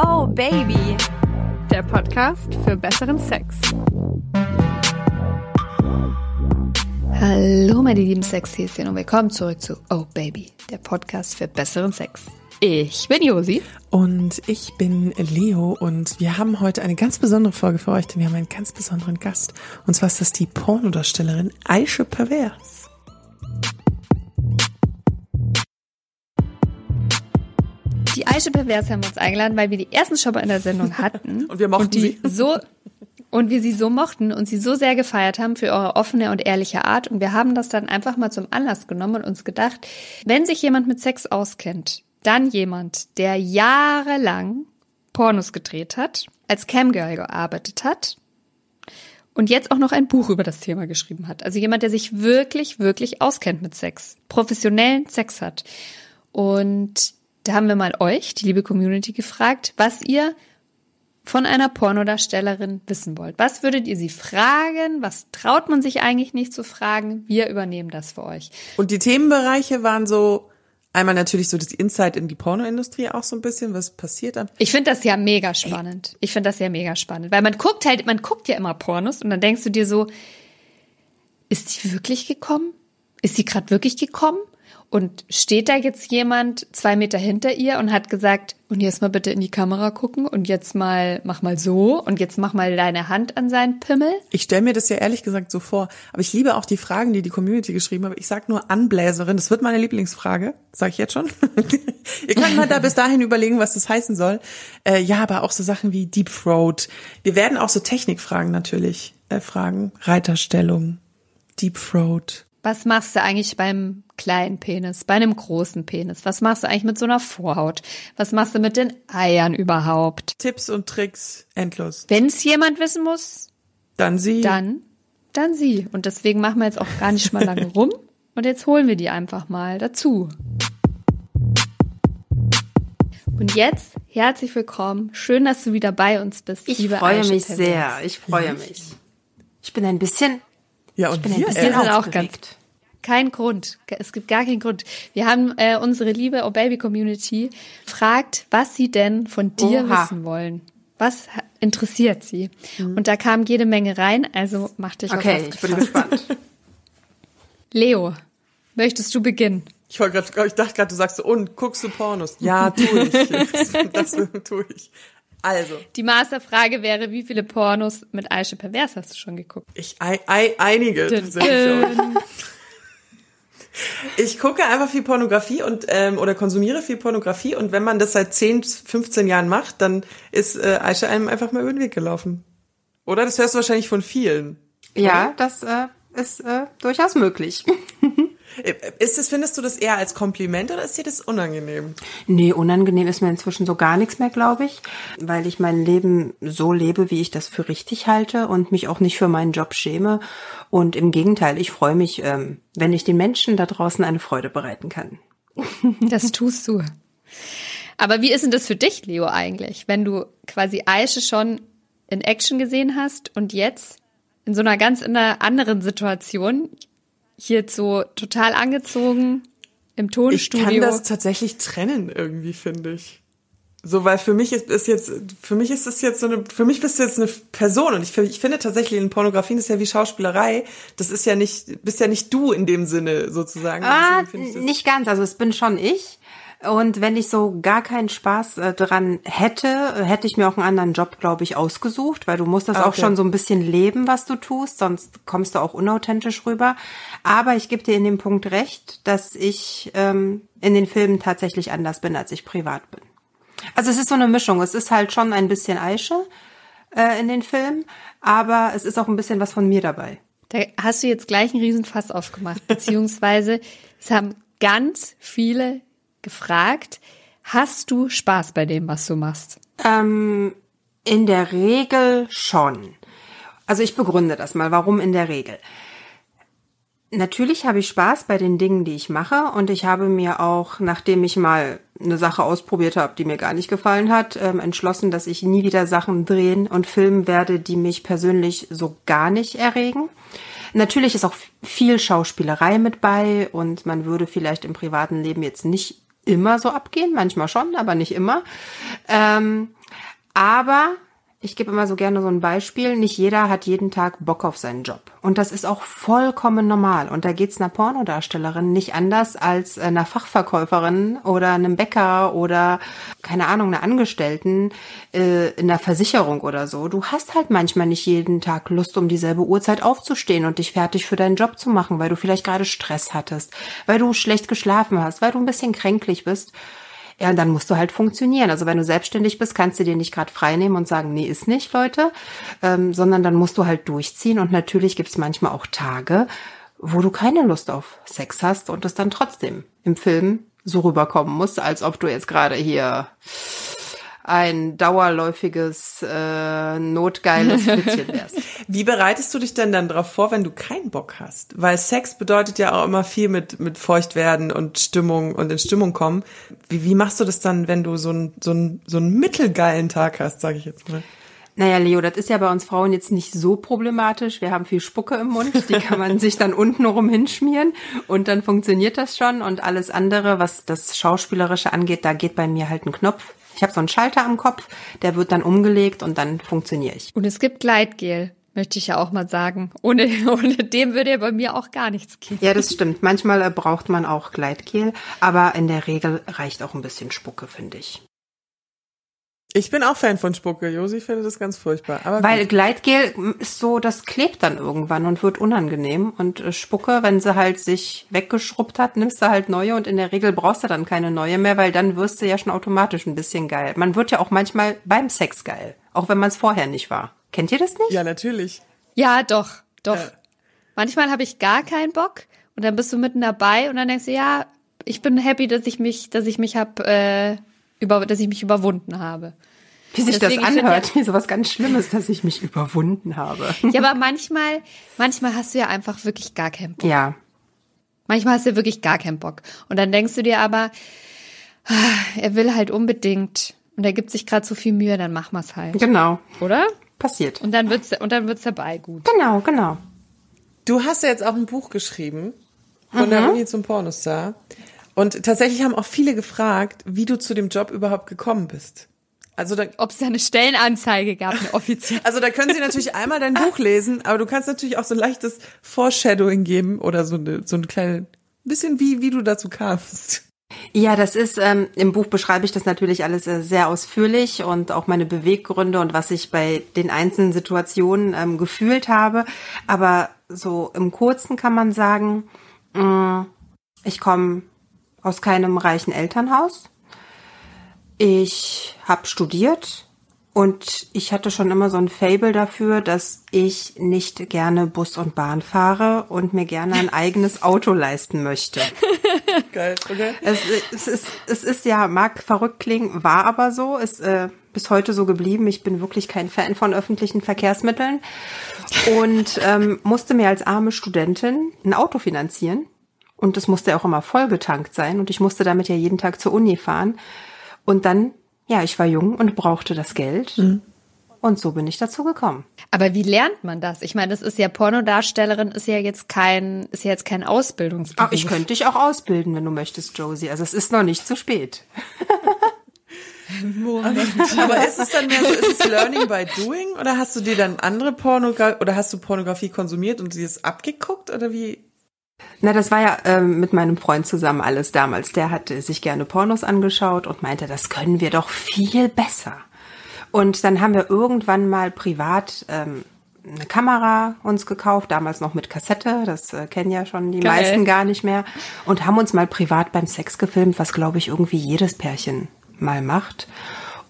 Oh Baby, der Podcast für besseren Sex. Hallo meine lieben Sexhäschen und willkommen zurück zu Oh Baby, der Podcast für besseren Sex. Ich bin Josi. Und ich bin Leo und wir haben heute eine ganz besondere Folge für euch, denn wir haben einen ganz besonderen Gast. Und zwar ist das die Pornodarstellerin Aische Pervers. Die Aische Pervers haben wir uns eingeladen, weil wir die ersten mal in der Sendung hatten. Und wir mochten und die sie. So, und wir sie so mochten und sie so sehr gefeiert haben für eure offene und ehrliche Art. Und wir haben das dann einfach mal zum Anlass genommen und uns gedacht, wenn sich jemand mit Sex auskennt, dann jemand, der jahrelang Pornos gedreht hat, als Camgirl gearbeitet hat und jetzt auch noch ein Buch über das Thema geschrieben hat. Also jemand, der sich wirklich, wirklich auskennt mit Sex, professionellen Sex hat. Und da haben wir mal euch, die liebe Community, gefragt, was ihr von einer Pornodarstellerin wissen wollt. Was würdet ihr sie fragen? Was traut man sich eigentlich nicht zu fragen? Wir übernehmen das für euch. Und die Themenbereiche waren so, einmal natürlich so das Insight in die Pornoindustrie auch so ein bisschen, was passiert dann. Ich finde das ja mega spannend. Ich finde das ja mega spannend, weil man guckt halt, man guckt ja immer Pornos und dann denkst du dir so, ist die wirklich gekommen? Ist sie gerade wirklich gekommen? Und steht da jetzt jemand zwei Meter hinter ihr und hat gesagt, und jetzt mal bitte in die Kamera gucken und jetzt mal, mach mal so und jetzt mach mal deine Hand an seinen Pimmel? Ich stelle mir das ja ehrlich gesagt so vor, aber ich liebe auch die Fragen, die die Community geschrieben hat. Ich sag nur Anbläserin, das wird meine Lieblingsfrage, sage ich jetzt schon. Ihr könnt mal da bis dahin überlegen, was das heißen soll. Äh, ja, aber auch so Sachen wie Deep Throat. Wir werden auch so Technikfragen natürlich äh, fragen. Reiterstellung, Deep Throat. Was machst du eigentlich beim kleinen Penis, bei einem großen Penis? Was machst du eigentlich mit so einer Vorhaut? Was machst du mit den Eiern überhaupt? Tipps und Tricks endlos. Wenn es jemand wissen muss, Dann sie. dann, dann sie. Und deswegen machen wir jetzt auch gar nicht mal lange rum. Und jetzt holen wir die einfach mal dazu. Und jetzt herzlich willkommen. Schön, dass du wieder bei uns bist. Ich freue mich sehr. Ich freue mich. Ich bin ein bisschen, ja, und bin ein wir, sind auch ganz kein Grund. Es gibt gar keinen Grund. Wir haben äh, unsere liebe Oh Baby Community fragt, was sie denn von dir Oha. wissen wollen. Was interessiert sie? Und da kam jede Menge rein, also mach dich auf Okay, was ich bin gespannt. Leo, möchtest du beginnen? Ich, grad, ich dachte gerade, du sagst so, und guckst du Pornos? Ja, tu ich. das tue ich. Also, Die Masterfrage wäre, wie viele Pornos mit Aische Pervers hast du schon geguckt? ich ei, ei, einige. tatsächlich. Ich gucke einfach viel Pornografie und ähm, oder konsumiere viel Pornografie und wenn man das seit 10, 15 Jahren macht, dann ist äh, Aisha einem einfach mal über den Weg gelaufen. Oder? Das hörst du wahrscheinlich von vielen. Ja, das äh, ist äh, durchaus möglich. Äh, Ist das, findest du das eher als Kompliment oder ist dir das unangenehm? Nee, unangenehm ist mir inzwischen so gar nichts mehr, glaube ich, weil ich mein Leben so lebe, wie ich das für richtig halte und mich auch nicht für meinen Job schäme. Und im Gegenteil, ich freue mich, ähm, wenn ich den Menschen da draußen eine Freude bereiten kann. Das tust du. Aber wie ist denn das für dich, Leo, eigentlich, wenn du quasi Aische schon in Action gesehen hast und jetzt in so einer ganz in einer anderen Situation hier so total angezogen im Ich Tonstudio? kann das tatsächlich trennen irgendwie, finde ich. So, weil für mich ist, ist jetzt, für mich ist das jetzt so eine, für mich bist du jetzt eine Person und ich, finde- ich finde tatsächlich in Pornografien ist ja wie Schauspielerei. Das ist ja nicht, bist ja nicht du in dem Sinne sozusagen. Ah, ich nicht ganz. Also es bin schon ich. Und wenn ich so gar keinen Spaß äh, dran hätte, hätte ich mir auch einen anderen Job, glaube ich, ausgesucht, weil du musst das Ah, auch okay. schon so ein bisschen leben, was du tust, sonst kommst du auch unauthentisch rüber. Aber ich gebe dir in dem Punkt recht, dass ich ähm, in den Filmen tatsächlich anders bin, als ich privat bin. Also es ist so eine Mischung. Es ist halt schon ein bisschen Aische äh, in den Filmen, aber es ist auch ein bisschen was von mir dabei. Da hast du jetzt gleich einen Riesenfass aufgemacht, beziehungsweise es haben ganz viele gefragt, hast du Spaß bei dem, was du machst? Ähm, in der Regel schon. Also ich begründe das mal. Warum in der Regel? Natürlich habe ich Spaß bei den Dingen, die ich mache und ich habe mir auch, nachdem ich mal eine Sache ausprobiert habe, die mir gar nicht gefallen hat, ähm, entschlossen, dass ich nie wieder Sachen drehen und filmen werde, die mich persönlich so gar nicht erregen. Natürlich ist auch viel Schauspielerei mit bei und man würde vielleicht im privaten Leben jetzt nicht immer so abgehen, manchmal schon, aber nicht immer. Ähm, Aber ich gebe immer so gerne so ein Beispiel. Nicht jeder hat jeden Tag Bock auf seinen Job. Und das ist auch vollkommen normal. Und da geht's einer Pornodarstellerin nicht anders als einer Fachverkäuferin oder einem Bäcker oder, keine Ahnung, einer Angestellten äh, in der Versicherung oder so. Du hast halt manchmal nicht jeden Tag Lust, um dieselbe Uhrzeit aufzustehen und dich fertig für deinen Job zu machen, weil du vielleicht gerade Stress hattest, weil du schlecht geschlafen hast, weil du ein bisschen kränklich bist. Ja, dann musst du halt funktionieren. Also wenn du selbstständig bist, kannst du dir nicht gerade frei nehmen und sagen, nee, ist nicht, Leute, ähm, sondern dann musst du halt durchziehen. Und natürlich gibt's manchmal auch Tage, wo du keine Lust auf Sex hast und es dann trotzdem im Film so rüberkommen muss, als ob du jetzt gerade hier ein dauerläufiges, äh, notgeiles Flitzchen wärst. Wie bereitest du dich denn dann darauf vor, wenn du keinen Bock hast? Weil Sex bedeutet ja auch immer viel mit, mit Feuchtwerden und Stimmung und in Stimmung kommen. Wie, wie machst du das dann, wenn du so einen so einen so einen mittelgeilen Tag hast, sage ich jetzt mal? Naja, Leo, das ist ja bei uns Frauen jetzt nicht so problematisch. Wir haben viel Spucke im Mund, die kann man sich dann unten rum hinschmieren und dann funktioniert das schon. Und alles andere, was das Schauspielerische angeht, da geht bei mir halt ein Knopf. Ich habe so einen Schalter am Kopf, der wird dann umgelegt und dann funktioniere ich. Und es gibt Gleitgel, möchte ich ja auch mal sagen. Ohne, ohne dem würde ja bei mir auch gar nichts gehen. Ja, das stimmt. Manchmal äh, braucht man auch Gleitgel, aber in der Regel reicht auch ein bisschen Spucke, finde ich. Ich bin auch Fan von Spucke. Josi findet das ganz furchtbar. Aber Weil gut. Gleitgel ist so, das klebt dann irgendwann und wird unangenehm. Und äh, Spucke, wenn sie halt sich weggeschrubbt hat, nimmst du halt neue und in der Regel brauchst du dann keine neue mehr, weil dann wirst du ja schon automatisch ein bisschen geil. Man wird ja auch manchmal beim Sex geil, auch wenn man es vorher nicht war. Kennt ihr das nicht? ja, natürlich. Ja, doch, doch. Äh. Manchmal habe ich gar keinen Bock und dann bist du mitten dabei und dann denkst du, ja, ich bin happy, dass ich mich, dass ich mich hab, äh, über, dass ich mich überwunden habe. Wie sich Deswegen, das anhört, wie sowas ganz Schlimmes, dass ich mich überwunden habe. Ja, aber manchmal, manchmal hast du ja einfach wirklich gar keinen Bock. Ja, Manchmal hast du wirklich gar keinen Bock. Und dann denkst du dir aber, ah, er will halt unbedingt und er gibt sich gerade so viel Mühe, dann machen wir's halt. genau. Oder? Passiert. Und dann wird's, und dann wird's dabei gut. Genau, genau. Du hast ja jetzt auch ein Buch geschrieben von der Uni zum Pornostar. Und tatsächlich haben auch viele gefragt, wie du zu dem Job überhaupt gekommen bist. Also da, Ob es da eine Stellenanzeige gab, eine offizielle. also da können sie natürlich einmal dein Buch lesen, aber du kannst natürlich auch so ein leichtes Foreshadowing geben oder so eine, so ein kleines bisschen wie, wie du dazu kamst. Ja, das ist, ähm, im Buch beschreibe ich das natürlich alles äh, sehr ausführlich und auch meine Beweggründe und was ich bei den einzelnen Situationen ähm, gefühlt habe. Aber so im Kurzen kann man sagen, mh, ich komme aus keinem reichen Elternhaus. Ich habe studiert und ich hatte schon immer so ein Fable dafür, dass ich nicht gerne Bus und Bahn fahre und mir gerne ein eigenes Auto leisten möchte. Geil, okay? Es, es, ist, es ist ja, mag verrückt klingen, war aber so, ist äh, bis heute so geblieben. Ich bin wirklich kein Fan von öffentlichen Verkehrsmitteln und ähm, musste mir als arme Studentin ein Auto finanzieren. Und das musste auch immer vollgetankt sein und ich musste damit ja jeden Tag zur Uni fahren. Und dann, ja, ich war jung und brauchte das Geld. Und so bin ich dazu gekommen. Aber wie lernt man das? Ich meine, das ist ja Pornodarstellerin, ist ja jetzt kein, ist ja jetzt kein Ausbildungsberuf. Ach, ich könnte dich auch ausbilden, wenn du möchtest, Josie. Also es ist noch nicht zu spät. Aber ist es dann mehr so, ist es Learning by Doing oder hast du dir dann andere Pornografie oder hast du Pornografie konsumiert und sie ist abgeguckt oder wie? Na, das war ja ähm, mit meinem Freund zusammen alles damals. Der hatte sich gerne Pornos angeschaut und meinte, das können wir doch viel besser. Und dann haben wir irgendwann mal privat ähm, eine Kamera uns gekauft, damals noch mit Kassette, das äh, kennen ja schon die Geil. meisten gar nicht mehr, und haben uns mal privat beim Sex gefilmt, was glaube ich irgendwie jedes Pärchen mal macht.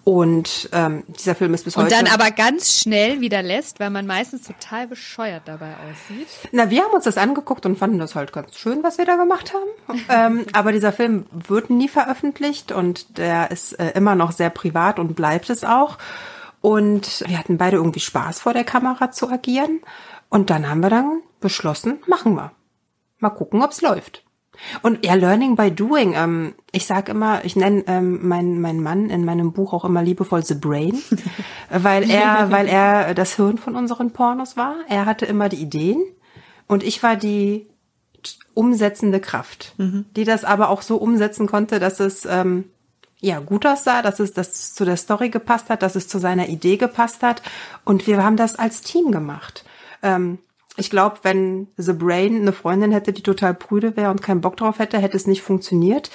Und ähm, dieser Film ist bis Und heute. dann aber ganz schnell wieder lässt, weil man meistens total bescheuert dabei aussieht. Na, wir haben uns das angeguckt und fanden das halt ganz schön, was wir da gemacht haben. ähm, aber dieser Film wird nie veröffentlicht und der ist äh, immer noch sehr privat und bleibt es auch. Und wir hatten beide irgendwie Spaß vor der Kamera zu agieren. Und dann haben wir dann beschlossen, machen wir. Mal gucken, ob's läuft. Und ja, Learning by Doing. Ähm, ich sag immer, ich nenne ähm, meinen meinen Mann in meinem Buch auch immer liebevoll The Brain, weil er, weil er das Hirn von unseren Pornos war. Er hatte immer die Ideen und ich war die umsetzende Kraft, die das aber auch so umsetzen konnte, dass es ähm, ja, gut aussah, dass es, dass es zu der Story gepasst hat, dass es zu seiner Idee gepasst hat. Und wir haben das als Team gemacht. Ähm, ich glaube, wenn The Brain eine Freundin hätte, die total prüde wäre und keinen Bock drauf hätte, hätte es nicht funktioniert.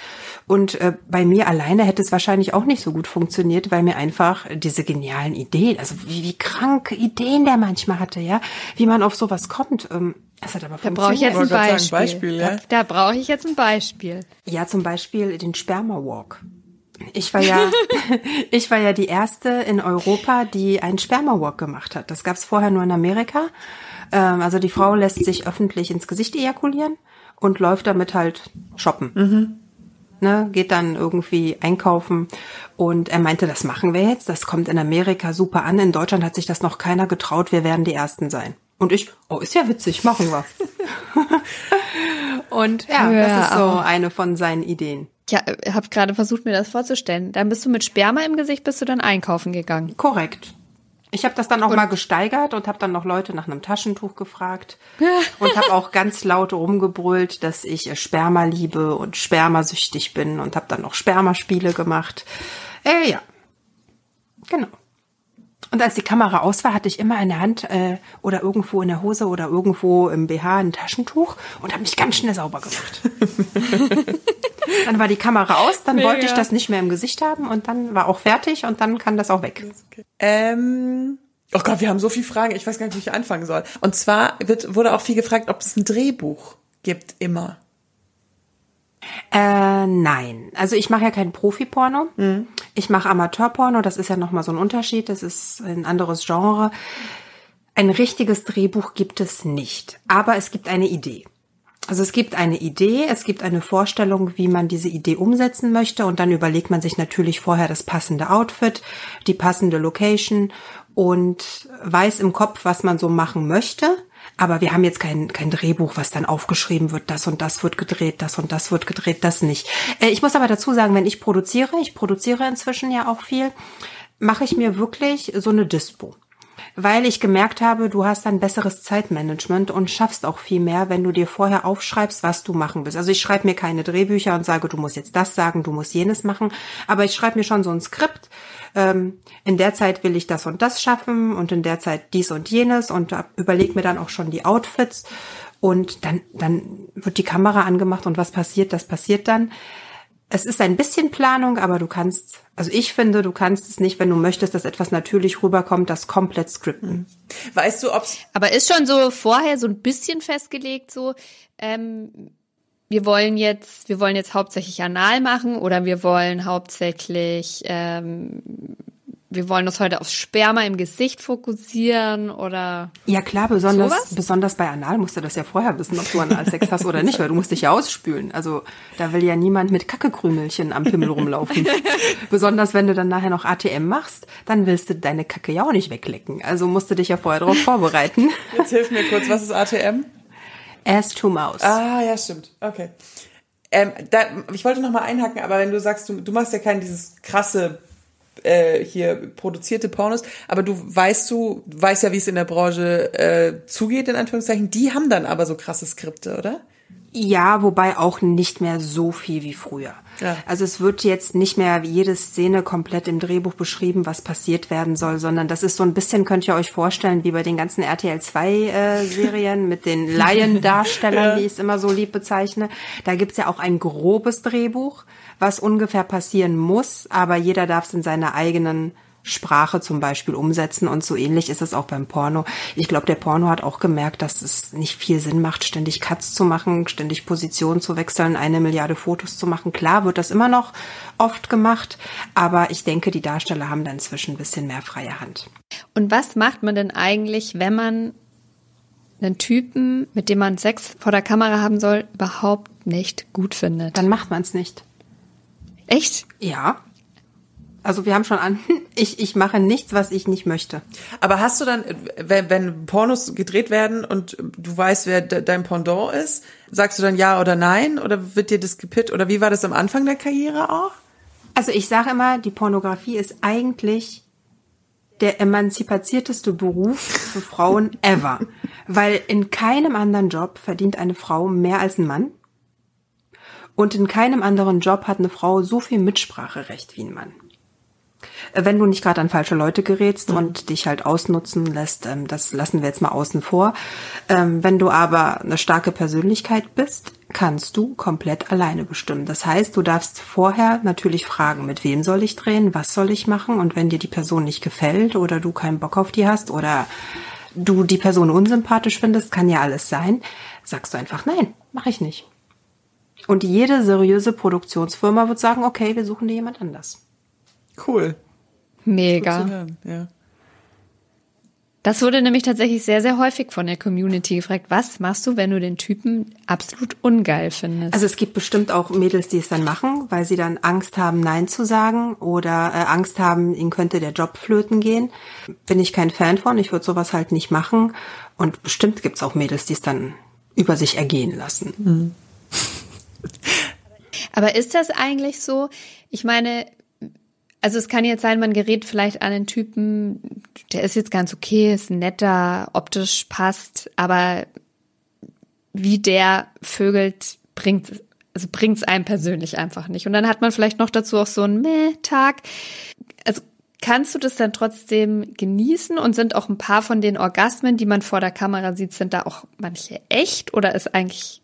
Und äh, bei mir alleine hätte es wahrscheinlich auch nicht so gut funktioniert, weil mir einfach diese genialen Ideen, also wie, wie kranke Ideen der manchmal hatte, ja, wie man auf sowas kommt. Ähm, es hat aber Da brauche ich jetzt ein Beispiel. sagen, Beispiel, ja. Da, da brauche ich jetzt ein Beispiel. Ja, zum Beispiel den Sperma Walk. Ich war ja, ich war ja die erste in Europa, die einen Sperma Walk gemacht hat. Das gab's vorher nur in Amerika. Ähm, also die Frau lässt sich öffentlich ins Gesicht ejakulieren und läuft damit halt shoppen. Ne, geht dann irgendwie einkaufen und er meinte, das machen wir jetzt. Das kommt in Amerika super an. In Deutschland hat sich das noch keiner getraut. Wir werden die Ersten sein. Und ich, oh, ist ja witzig, machen wir. und ja, Hör das ist so eine von seinen Ideen. Ich habe gerade versucht, mir das vorzustellen. Dann bist du mit Sperma im Gesicht, bist du dann einkaufen gegangen. Korrekt. Ich habe das dann auch mal gesteigert und habe dann noch Leute nach einem Taschentuch gefragt und habe auch ganz laut rumgebrüllt, dass ich Sperma liebe und spermasüchtig bin und habe dann noch Spermaspiele gemacht. Äh, ja, genau. Und als die Kamera aus war, hatte ich immer in der Hand äh, oder irgendwo in der Hose oder irgendwo im BH ein Taschentuch und habe mich ganz schnell sauber gemacht. dann war die Kamera aus, dann wollte ich das nicht mehr im Gesicht haben und dann war auch fertig und dann kann das auch weg. Ähm, oh Gott, wir haben so viele Fragen. Ich weiß gar nicht, wo ich anfangen soll. Und zwar wird, wurde auch viel gefragt, ob es ein Drehbuch gibt, immer. Äh, nein. Also ich mache ja kein Profi-Porno. Ich mache Amateur-Porno. Das ist ja nochmal so ein Unterschied. Das ist ein anderes Genre. Ein richtiges Drehbuch gibt es nicht. Aber es gibt eine Idee. Also es gibt eine Idee, es gibt eine Vorstellung, wie man diese Idee umsetzen möchte und dann überlegt man sich natürlich vorher das passende Outfit, die passende Location und weiß im Kopf, was man so machen möchte. Aber wir haben jetzt kein, kein Drehbuch, was dann aufgeschrieben wird, das und das wird gedreht, das und das wird gedreht, das nicht. Äh, Ich muss aber dazu sagen, wenn ich produziere, ich produziere inzwischen ja auch viel, mache ich mir wirklich so eine Dispo weil ich gemerkt habe, du hast ein besseres Zeitmanagement und schaffst auch viel mehr, wenn du dir vorher aufschreibst, was du machen willst. Also ich schreibe mir keine Drehbücher und sage, du musst jetzt das sagen, du musst jenes machen, aber ich schreibe mir schon so ein Skript. Ähm, in der Zeit will ich das und das schaffen und in der Zeit dies und jenes und überleg mir dann auch schon die Outfits und dann, dann wird die Kamera angemacht und was passiert, das passiert dann. Es ist ein bisschen Planung, aber du kannst, also ich finde, du kannst es nicht, wenn du möchtest, dass etwas natürlich rüberkommt, das komplett skripten. Weißt du, ob's Aber ist schon so vorher so ein bisschen festgelegt, so, ähm, wir wollen jetzt, wir wollen jetzt hauptsächlich anal machen oder wir wollen hauptsächlich, ähm, wir wollen uns heute aufs Sperma im Gesicht fokussieren oder Ja klar, besonders, Sowas? besonders bei Anal musst du das ja vorher wissen, ob du Analsex hast oder nicht, weil du musst dich ja ausspülen. Also da will ja niemand mit Kackekrümelchen am Pimmel rumlaufen. besonders wenn du dann nachher noch ATM machst, dann willst du deine Kacke ja auch nicht weglecken. Also musst du dich ja vorher darauf vorbereiten. Jetzt hilf mir kurz, was ist ATM? Ass to Mouse. Ah, ja, stimmt. Okay. Ähm, da, ich wollte noch mal einhaken, aber wenn du sagst, du, du machst ja kein dieses krasse äh, hier produzierte Pornos, aber du weißt du weißt ja, wie es in der Branche äh, zugeht in Anführungszeichen. Die haben dann aber so krasse Skripte, oder? Ja, wobei auch nicht mehr so viel wie früher. Ja. Also es wird jetzt nicht mehr jede Szene komplett im Drehbuch beschrieben, was passiert werden soll, sondern das ist so ein bisschen, könnt ihr euch vorstellen, wie bei den ganzen RTL 2 äh, Serien mit den Laiendarstellern, wie ich es immer so lieb bezeichne. Da gibt's ja auch ein grobes Drehbuch, was ungefähr passieren muss, aber jeder darf es in seiner eigenen Sprache zum Beispiel umsetzen und so ähnlich ist es auch beim Porno. Ich glaube, der Porno hat auch gemerkt, dass es nicht viel Sinn macht, ständig Cuts zu machen, ständig Position zu wechseln, eine Milliarde Fotos zu machen. Klar wird das immer noch oft gemacht, aber ich denke, die Darsteller haben da inzwischen ein bisschen mehr freie Hand. Und was macht man denn eigentlich, wenn man einen Typen, mit dem man Sex vor der Kamera haben soll, überhaupt nicht gut findet? Dann macht man es nicht. Echt? Ja. Also wir haben schon an, ich, ich mache nichts, was ich nicht möchte. Aber hast du dann, wenn, wenn Pornos gedreht werden und du weißt, wer de, dein Pendant ist, sagst du dann ja oder nein? Oder wird dir das gepitcht? Oder wie war das am Anfang der Karriere auch? Also ich sage immer, die Pornografie ist eigentlich der emanzipazierteste Beruf für Frauen ever. Weil in keinem anderen Job verdient eine Frau mehr als ein Mann. Und in keinem anderen Job hat eine Frau so viel Mitspracherecht wie ein Mann. Äh, Wenn du nicht gerade an falsche Leute gerätst Mhm. und dich halt ausnutzen lässt, ähm, das lassen wir jetzt mal außen vor. Ähm, Wenn du aber eine starke Persönlichkeit bist, kannst du komplett alleine bestimmen. Das heißt, du darfst vorher natürlich fragen, mit wem soll ich drehen, was soll ich machen und wenn dir die Person nicht gefällt oder du keinen Bock auf die hast oder du die Person unsympathisch findest, kann ja alles sein, sagst du einfach nein, mache ich nicht. Und jede seriöse Produktionsfirma wird sagen, okay, wir suchen dir jemand anders. Cool. Mega. hören, ja. Das wurde nämlich tatsächlich sehr, sehr häufig von der Community gefragt. Was machst du, wenn du den Typen absolut ungeil findest? Also es gibt bestimmt auch Mädels, die es dann machen, weil sie dann Angst haben, Nein zu sagen oder äh, Angst haben, ihnen könnte der Job flöten gehen. Bin ich kein Fan von. Ich würde sowas halt nicht machen. Und bestimmt gibt's auch Mädels, die es dann über sich ergehen lassen. Aber ist das eigentlich so? Ich meine, also es kann jetzt sein, man gerät vielleicht an einen Typen, der ist jetzt ganz okay, ist netter, optisch passt, aber wie der vögelt, bringt, also bringt's einem persönlich einfach nicht. Und dann hat man vielleicht noch dazu auch so einen Meh-Tag. Also kannst du das dann trotzdem genießen und sind auch ein paar von den Orgasmen, die man vor der Kamera sieht, sind da auch manche echt oder ist eigentlich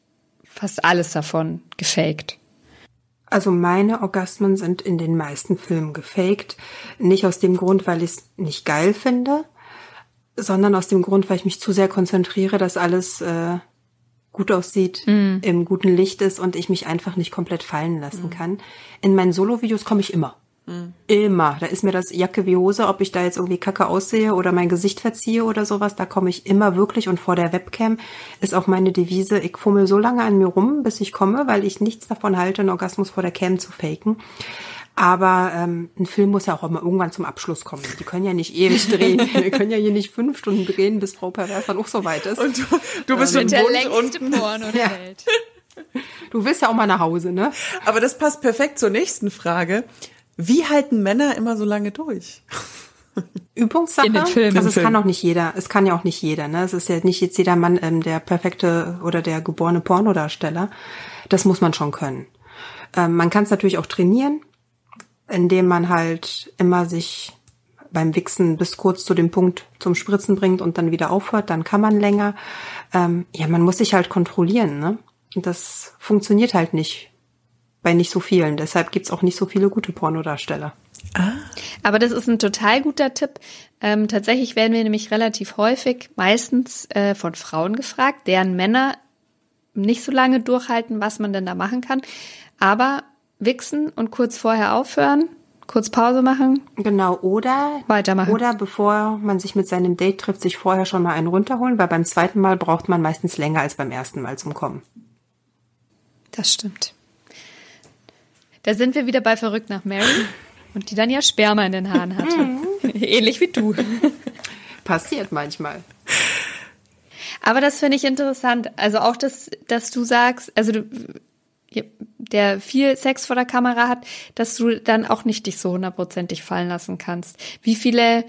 fast alles davon gefaked? Also meine Orgasmen sind in den meisten Filmen gefaked. Nicht aus dem Grund, weil ich es nicht geil finde, sondern aus dem Grund, weil ich mich zu sehr konzentriere, dass alles äh, gut aussieht, im guten Licht ist und ich mich einfach nicht komplett fallen lassen kann. In meinen Solo-Videos komme ich immer. Immer. Da ist mir das Jacke wie Hose, ob ich da jetzt irgendwie kacke aussehe oder mein Gesicht verziehe oder sowas. Da komme ich immer wirklich. Und vor der Webcam ist auch meine Devise, ich fummel so lange an mir rum, bis ich komme, weil ich nichts davon halte, einen Orgasmus vor der Cam zu faken. Aber ähm, ein Film muss ja auch immer irgendwann zum Abschluss kommen. Die können ja nicht ewig drehen. Wir können ja hier nicht fünf Stunden drehen, bis Frau Pervers dann auch so weit ist. Und du, du bist im der Wund längste und Porno der Ja. Welt. Du willst ja auch mal nach Hause, ne? Aber das passt perfekt zur nächsten Frage. Wie halten Männer immer so lange durch? Übungssache. In den Filmen. Also es Film. kann auch nicht jeder. Es kann ja auch nicht jeder. Ne? Es ist ja nicht jetzt jeder Mann ähm, der perfekte oder der geborene Pornodarsteller. Das muss man schon können. Ähm, man kann es natürlich auch trainieren, indem man halt immer sich beim Wichsen bis kurz zu dem Punkt zum Spritzen bringt und dann wieder aufhört. Dann kann man länger. Ähm, ja, man muss sich halt kontrollieren. Ne? Und das funktioniert halt nicht bei nicht so vielen. Deshalb gibt's auch nicht so viele gute Pornodarsteller. Aber das ist ein total guter Tipp. Ähm, tatsächlich werden wir nämlich relativ häufig, meistens äh, von Frauen gefragt, deren Männer nicht so lange durchhalten, was man denn da machen kann. Aber wichsen und kurz vorher aufhören, kurz Pause machen. Genau, oder Weitermachen. Oder bevor man sich mit seinem Date trifft, sich vorher schon mal einen runterholen, weil beim zweiten Mal braucht man meistens länger als beim ersten Mal zum Kommen. Das stimmt. Da sind wir wieder bei Verrückt nach Mary und die dann ja Sperma in den Haaren hatte. Ähnlich wie du. Passiert manchmal. Aber das finde ich interessant. Also auch, dass, dass du sagst, also du, der viel Sex vor der Kamera hat, dass du dann auch nicht dich so hundertprozentig fallen lassen kannst. Wie viele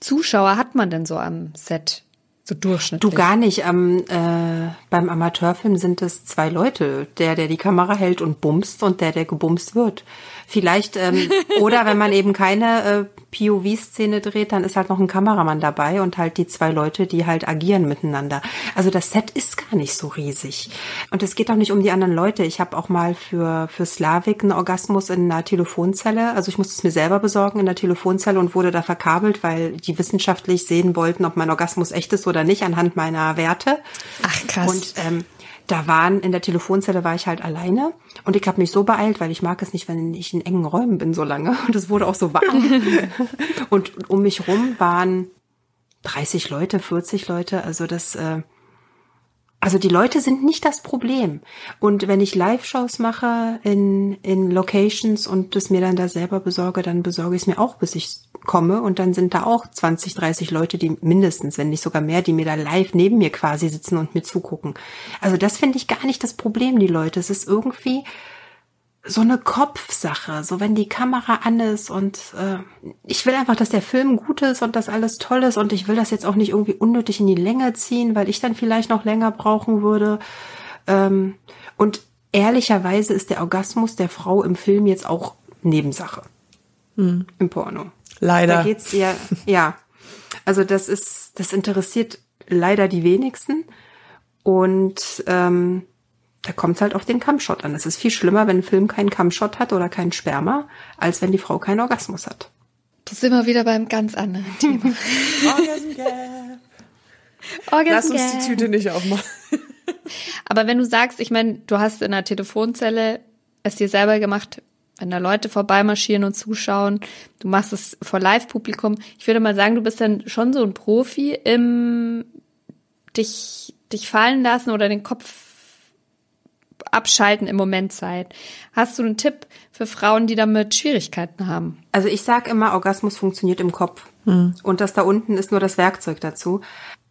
Zuschauer hat man denn so am Set? So durchschnittlich? Du gar nicht. Am, äh, beim Amateurfilm sind es zwei Leute. Der, der die Kamera hält und bumst und der, der gebumst wird. Vielleicht, ähm, oder wenn man eben keine äh, POV-Szene dreht, dann ist halt noch ein Kameramann dabei und halt die zwei Leute, die halt agieren miteinander. Also das Set ist gar nicht so riesig. Und es geht auch nicht um die anderen Leute. Ich habe auch mal für, für Slavik einen Orgasmus in einer Telefonzelle. Also ich musste es mir selber besorgen in der Telefonzelle und wurde da verkabelt, weil die wissenschaftlich sehen wollten, ob mein Orgasmus echt ist oder nicht, anhand meiner Werte. Ach, krass. Und ähm, da waren, in der Telefonzelle war ich halt alleine und ich habe mich so beeilt, weil ich mag es nicht, wenn ich in engen Räumen bin so lange. Und es wurde auch so warm. und um mich rum waren 30 Leute, 40 Leute, also das, äh, also die Leute sind nicht das Problem. Und wenn ich Live-Shows mache in, in Locations und das mir dann da selber besorge, dann besorge ich es mir auch, bis ich komme. Und dann sind da auch 20, 30 Leute, die mindestens, wenn nicht sogar mehr, die mir da live neben mir quasi sitzen und mir zugucken. Also das finde ich gar nicht das Problem, die Leute. Es ist irgendwie so eine Kopfsache, so wenn die Kamera an ist und äh, ich will einfach, dass der Film gut ist und dass alles toll ist und ich will das jetzt auch nicht irgendwie unnötig in die Länge ziehen, weil ich dann vielleicht noch länger brauchen würde. Ähm, und ehrlicherweise ist der Orgasmus der Frau im Film jetzt auch Nebensache. Im Porno. Leider. Da geht's ja, ja. Also das ist, das interessiert leider die wenigsten. Und ähm, da kommt es halt auf den Kammshot an. Es ist viel schlimmer, wenn ein Film keinen Kammshot hat oder keinen Sperma, als wenn die Frau keinen Orgasmus hat. Das sind wir wieder beim ganz anderen Thema. Orgasm Gap. Orgasm Lass uns die Tüte nicht aufmachen. Aber wenn du sagst, ich meine, du hast in der Telefonzelle es dir selber gemacht, wenn da Leute vorbeimarschieren und zuschauen, du machst es vor Live-Publikum. Ich würde mal sagen, du bist dann schon so ein Profi im dich, dich fallen lassen oder den Kopf abschalten im Moment Zeit. Hast du einen Tipp für Frauen, die damit Schwierigkeiten haben? Also ich sag immer, Orgasmus funktioniert im Kopf. Und das da unten ist nur das Werkzeug dazu.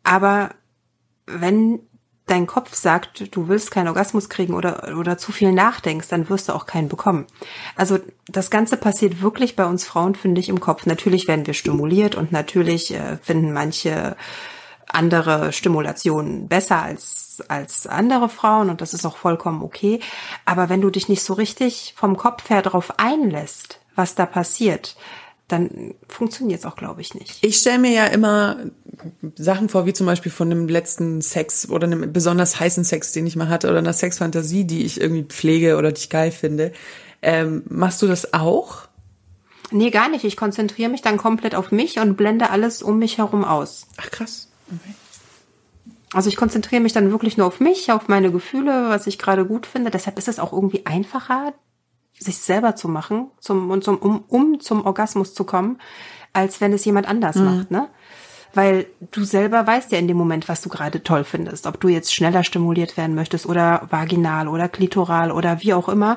Aber wenn dein Kopf sagt, du willst keinen Orgasmus kriegen oder, oder zu viel nachdenkst, dann wirst du auch keinen bekommen. Also das Ganze passiert wirklich bei uns Frauen, finde ich, im Kopf. Natürlich werden wir stimuliert und natürlich äh, finden manche andere Stimulationen besser als, als andere Frauen und das ist auch vollkommen okay. Aber wenn du dich nicht so richtig vom Kopf her darauf einlässt, was da passiert, dann funktioniert es auch, glaube ich, nicht. Ich stelle mir ja immer Sachen vor, wie zum Beispiel von einem letzten Sex oder einem besonders heißen Sex, den ich mal hatte, oder einer Sexfantasie, die ich irgendwie pflege oder die ich geil finde. Ähm, machst du das auch? Nee, gar nicht. Ich konzentriere mich dann komplett auf mich und blende alles um mich herum aus. Ach krass. Okay. Also ich konzentriere mich dann wirklich nur auf mich, auf meine Gefühle, was ich gerade gut finde. Deshalb ist es auch irgendwie einfacher, sich selber zu machen, zum, und zum, um, um zum Orgasmus zu kommen, als wenn es jemand anders macht, ne? Weil du selber weißt ja in dem Moment, was du gerade toll findest. Ob du jetzt schneller stimuliert werden möchtest oder vaginal oder klitoral oder wie auch immer.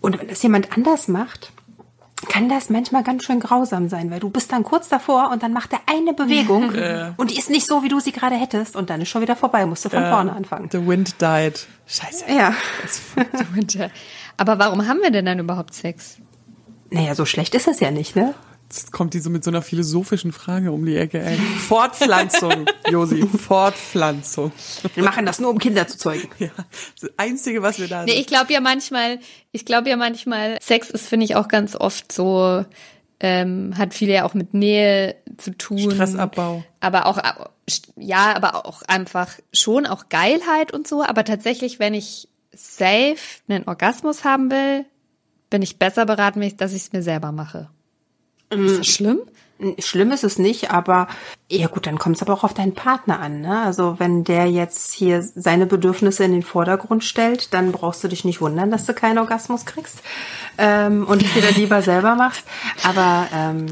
Und wenn es jemand anders macht, kann das manchmal ganz schön grausam sein, weil du bist dann kurz davor und dann macht er eine Bewegung und die ist nicht so, wie du sie gerade hättest und dann ist schon wieder vorbei, musst du von vorne anfangen. The wind died. Scheiße. Ja. Aber warum haben wir denn dann überhaupt Sex? Naja, so schlecht ist es ja nicht, ne? Jetzt kommt die so mit so einer philosophischen Frage um die Ecke, ey. Fortpflanzung, Josi, Fortpflanzung. Wir machen das nur, um Kinder zu zeugen. Ja, das Einzige, was wir da Nee, ich glaube ja manchmal, ich glaube ja manchmal, Sex ist, finde ich, auch ganz oft so, ähm, hat viel ja auch mit Nähe zu tun. Stressabbau. Aber auch, ja, aber auch einfach schon auch Geilheit und so. Aber tatsächlich, wenn ich safe einen Orgasmus haben will, bin ich besser beraten, dass ich es mir selber mache. Ist das schlimm? Schlimm ist es nicht, aber ja gut, dann kommt es aber auch auf deinen Partner an. Ne? Also wenn der jetzt hier seine Bedürfnisse in den Vordergrund stellt, dann brauchst du dich nicht wundern, dass du keinen Orgasmus kriegst ähm, und es dann lieber selber machst. Aber ähm,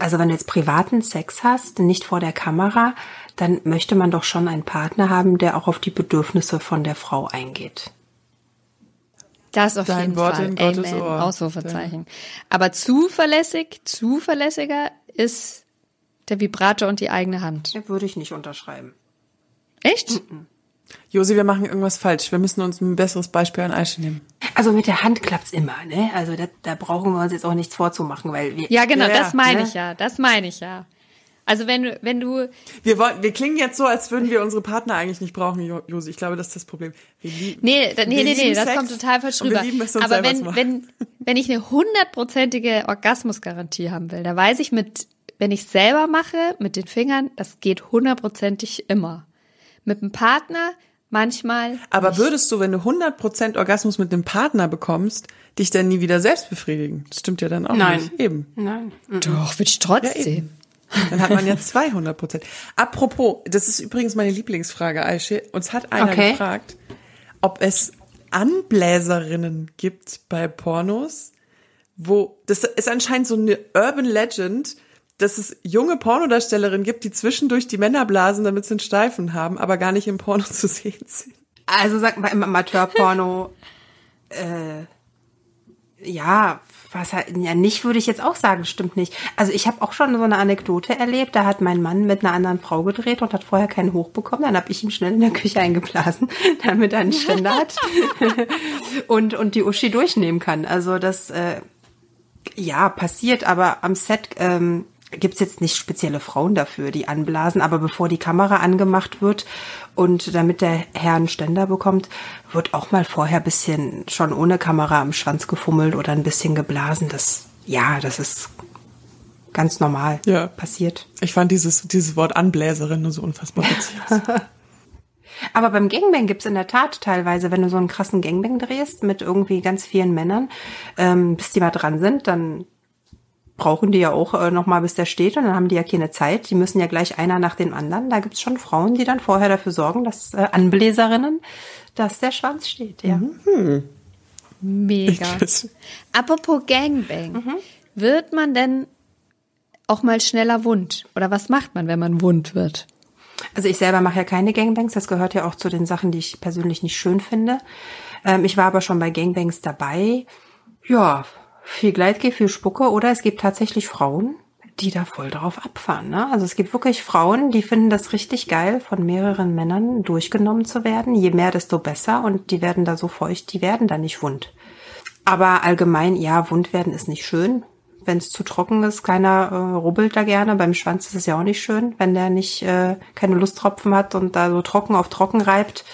also wenn du jetzt privaten Sex hast, nicht vor der Kamera, dann möchte man doch schon einen Partner haben, der auch auf die Bedürfnisse von der Frau eingeht. Das auf Dein jeden Wort Fall. in Gottes Amen. Ohr. Ausrufezeichen. Aber zuverlässig, zuverlässiger ist der Vibrator und die eigene Hand. Ja, würde ich nicht unterschreiben. Echt? Josi, wir machen irgendwas falsch. Wir müssen uns ein besseres Beispiel an Aische nehmen. Also mit der Hand klappt's immer, ne? Also da, da brauchen wir uns jetzt auch nichts vorzumachen, weil wir Ja, genau, Ja, das meine ne? ich ja. Das meine ich ja. Also wenn du, wenn du, Wir wollen, wir klingen jetzt so, als würden wir unsere Partner eigentlich nicht brauchen, Jo- Josi. Ich glaube, das ist das Problem. Wir lieben, nee, da, nee, wir nee, nee, lieben das Sex kommt total falsch rüber. Aber wenn, machen. wenn, wenn ich eine hundertprozentige Orgasmusgarantie haben will, da weiß ich mit, wenn ich selber mache, mit den Fingern, das geht hundertprozentig immer. Mit dem Partner manchmal. Aber würdest du, wenn du 100% Orgasmus mit einem Partner bekommst, dich dann nie wieder selbst befriedigen? Das stimmt ja dann auch Nein. nicht. Eben. Nein. Doch, würde ich trotzdem. Dann hat man ja 200 Prozent. Apropos, das ist übrigens meine Lieblingsfrage, Aische. Uns hat einer Okay. gefragt, ob es Anbläserinnen gibt bei Pornos, wo, das ist anscheinend so eine Urban Legend, dass es junge Pornodarstellerinnen gibt, die zwischendurch die Männer blasen, damit sie einen Steifen haben, aber gar nicht im Porno zu sehen sind. Also sag mal im Amateurporno, äh, ja, was halt, ja, nicht würde ich jetzt auch sagen, stimmt nicht. Also ich habe auch schon so eine Anekdote erlebt, da hat mein Mann mit einer anderen Frau gedreht und hat vorher keinen hochbekommen, dann habe ich ihm schnell in der Küche eingeblasen, damit er einen Ständer hat und, und die Uschi durchnehmen kann. Also das, äh, ja, passiert, aber am Set ähm, gibt's jetzt nicht spezielle Frauen dafür, die anblasen, aber bevor die Kamera angemacht wird und damit der Herr einen Ständer bekommt, wird auch mal vorher bisschen schon ohne Kamera am Schwanz gefummelt oder ein bisschen geblasen. Das, ja, das ist ganz normal Ja. passiert. Ich fand dieses, dieses Wort Anbläserin nur so unfassbar witzig. Aber beim Gangbang gibt's in der Tat teilweise, wenn du so einen krassen Gangbang drehst mit irgendwie ganz vielen Männern, ähm, bis die mal dran sind, dann brauchen die ja auch äh, noch mal, bis der steht und dann haben die ja keine Zeit. Die müssen ja gleich einer nach dem anderen. Da gibt's schon Frauen, die dann vorher dafür sorgen, dass äh, Anbläserinnen, dass der Schwanz steht. Ja. Mega. Das- Apropos Gangbang. Wird man denn auch mal schneller wund? Oder was macht man, wenn man wund wird? Also ich selber mache ja keine Gangbangs. Das gehört ja auch zu den Sachen, die ich persönlich nicht schön finde. Ähm, ich war aber schon bei Gangbangs dabei. Ja, viel Gleitgel, viel Spucke. Oder es gibt tatsächlich Frauen, die da voll drauf abfahren. Ne? Also es gibt wirklich Frauen, die finden das richtig geil, von mehreren Männern durchgenommen zu werden. Je mehr, desto besser. Und die werden da so feucht, die werden da nicht wund. Aber allgemein, ja, wund werden ist nicht schön. Wenn es zu trocken ist, keiner äh, rubbelt da gerne. Beim Schwanz ist es ja auch nicht schön, wenn der nicht äh, keine Lusttropfen hat und da so trocken auf trocken reibt.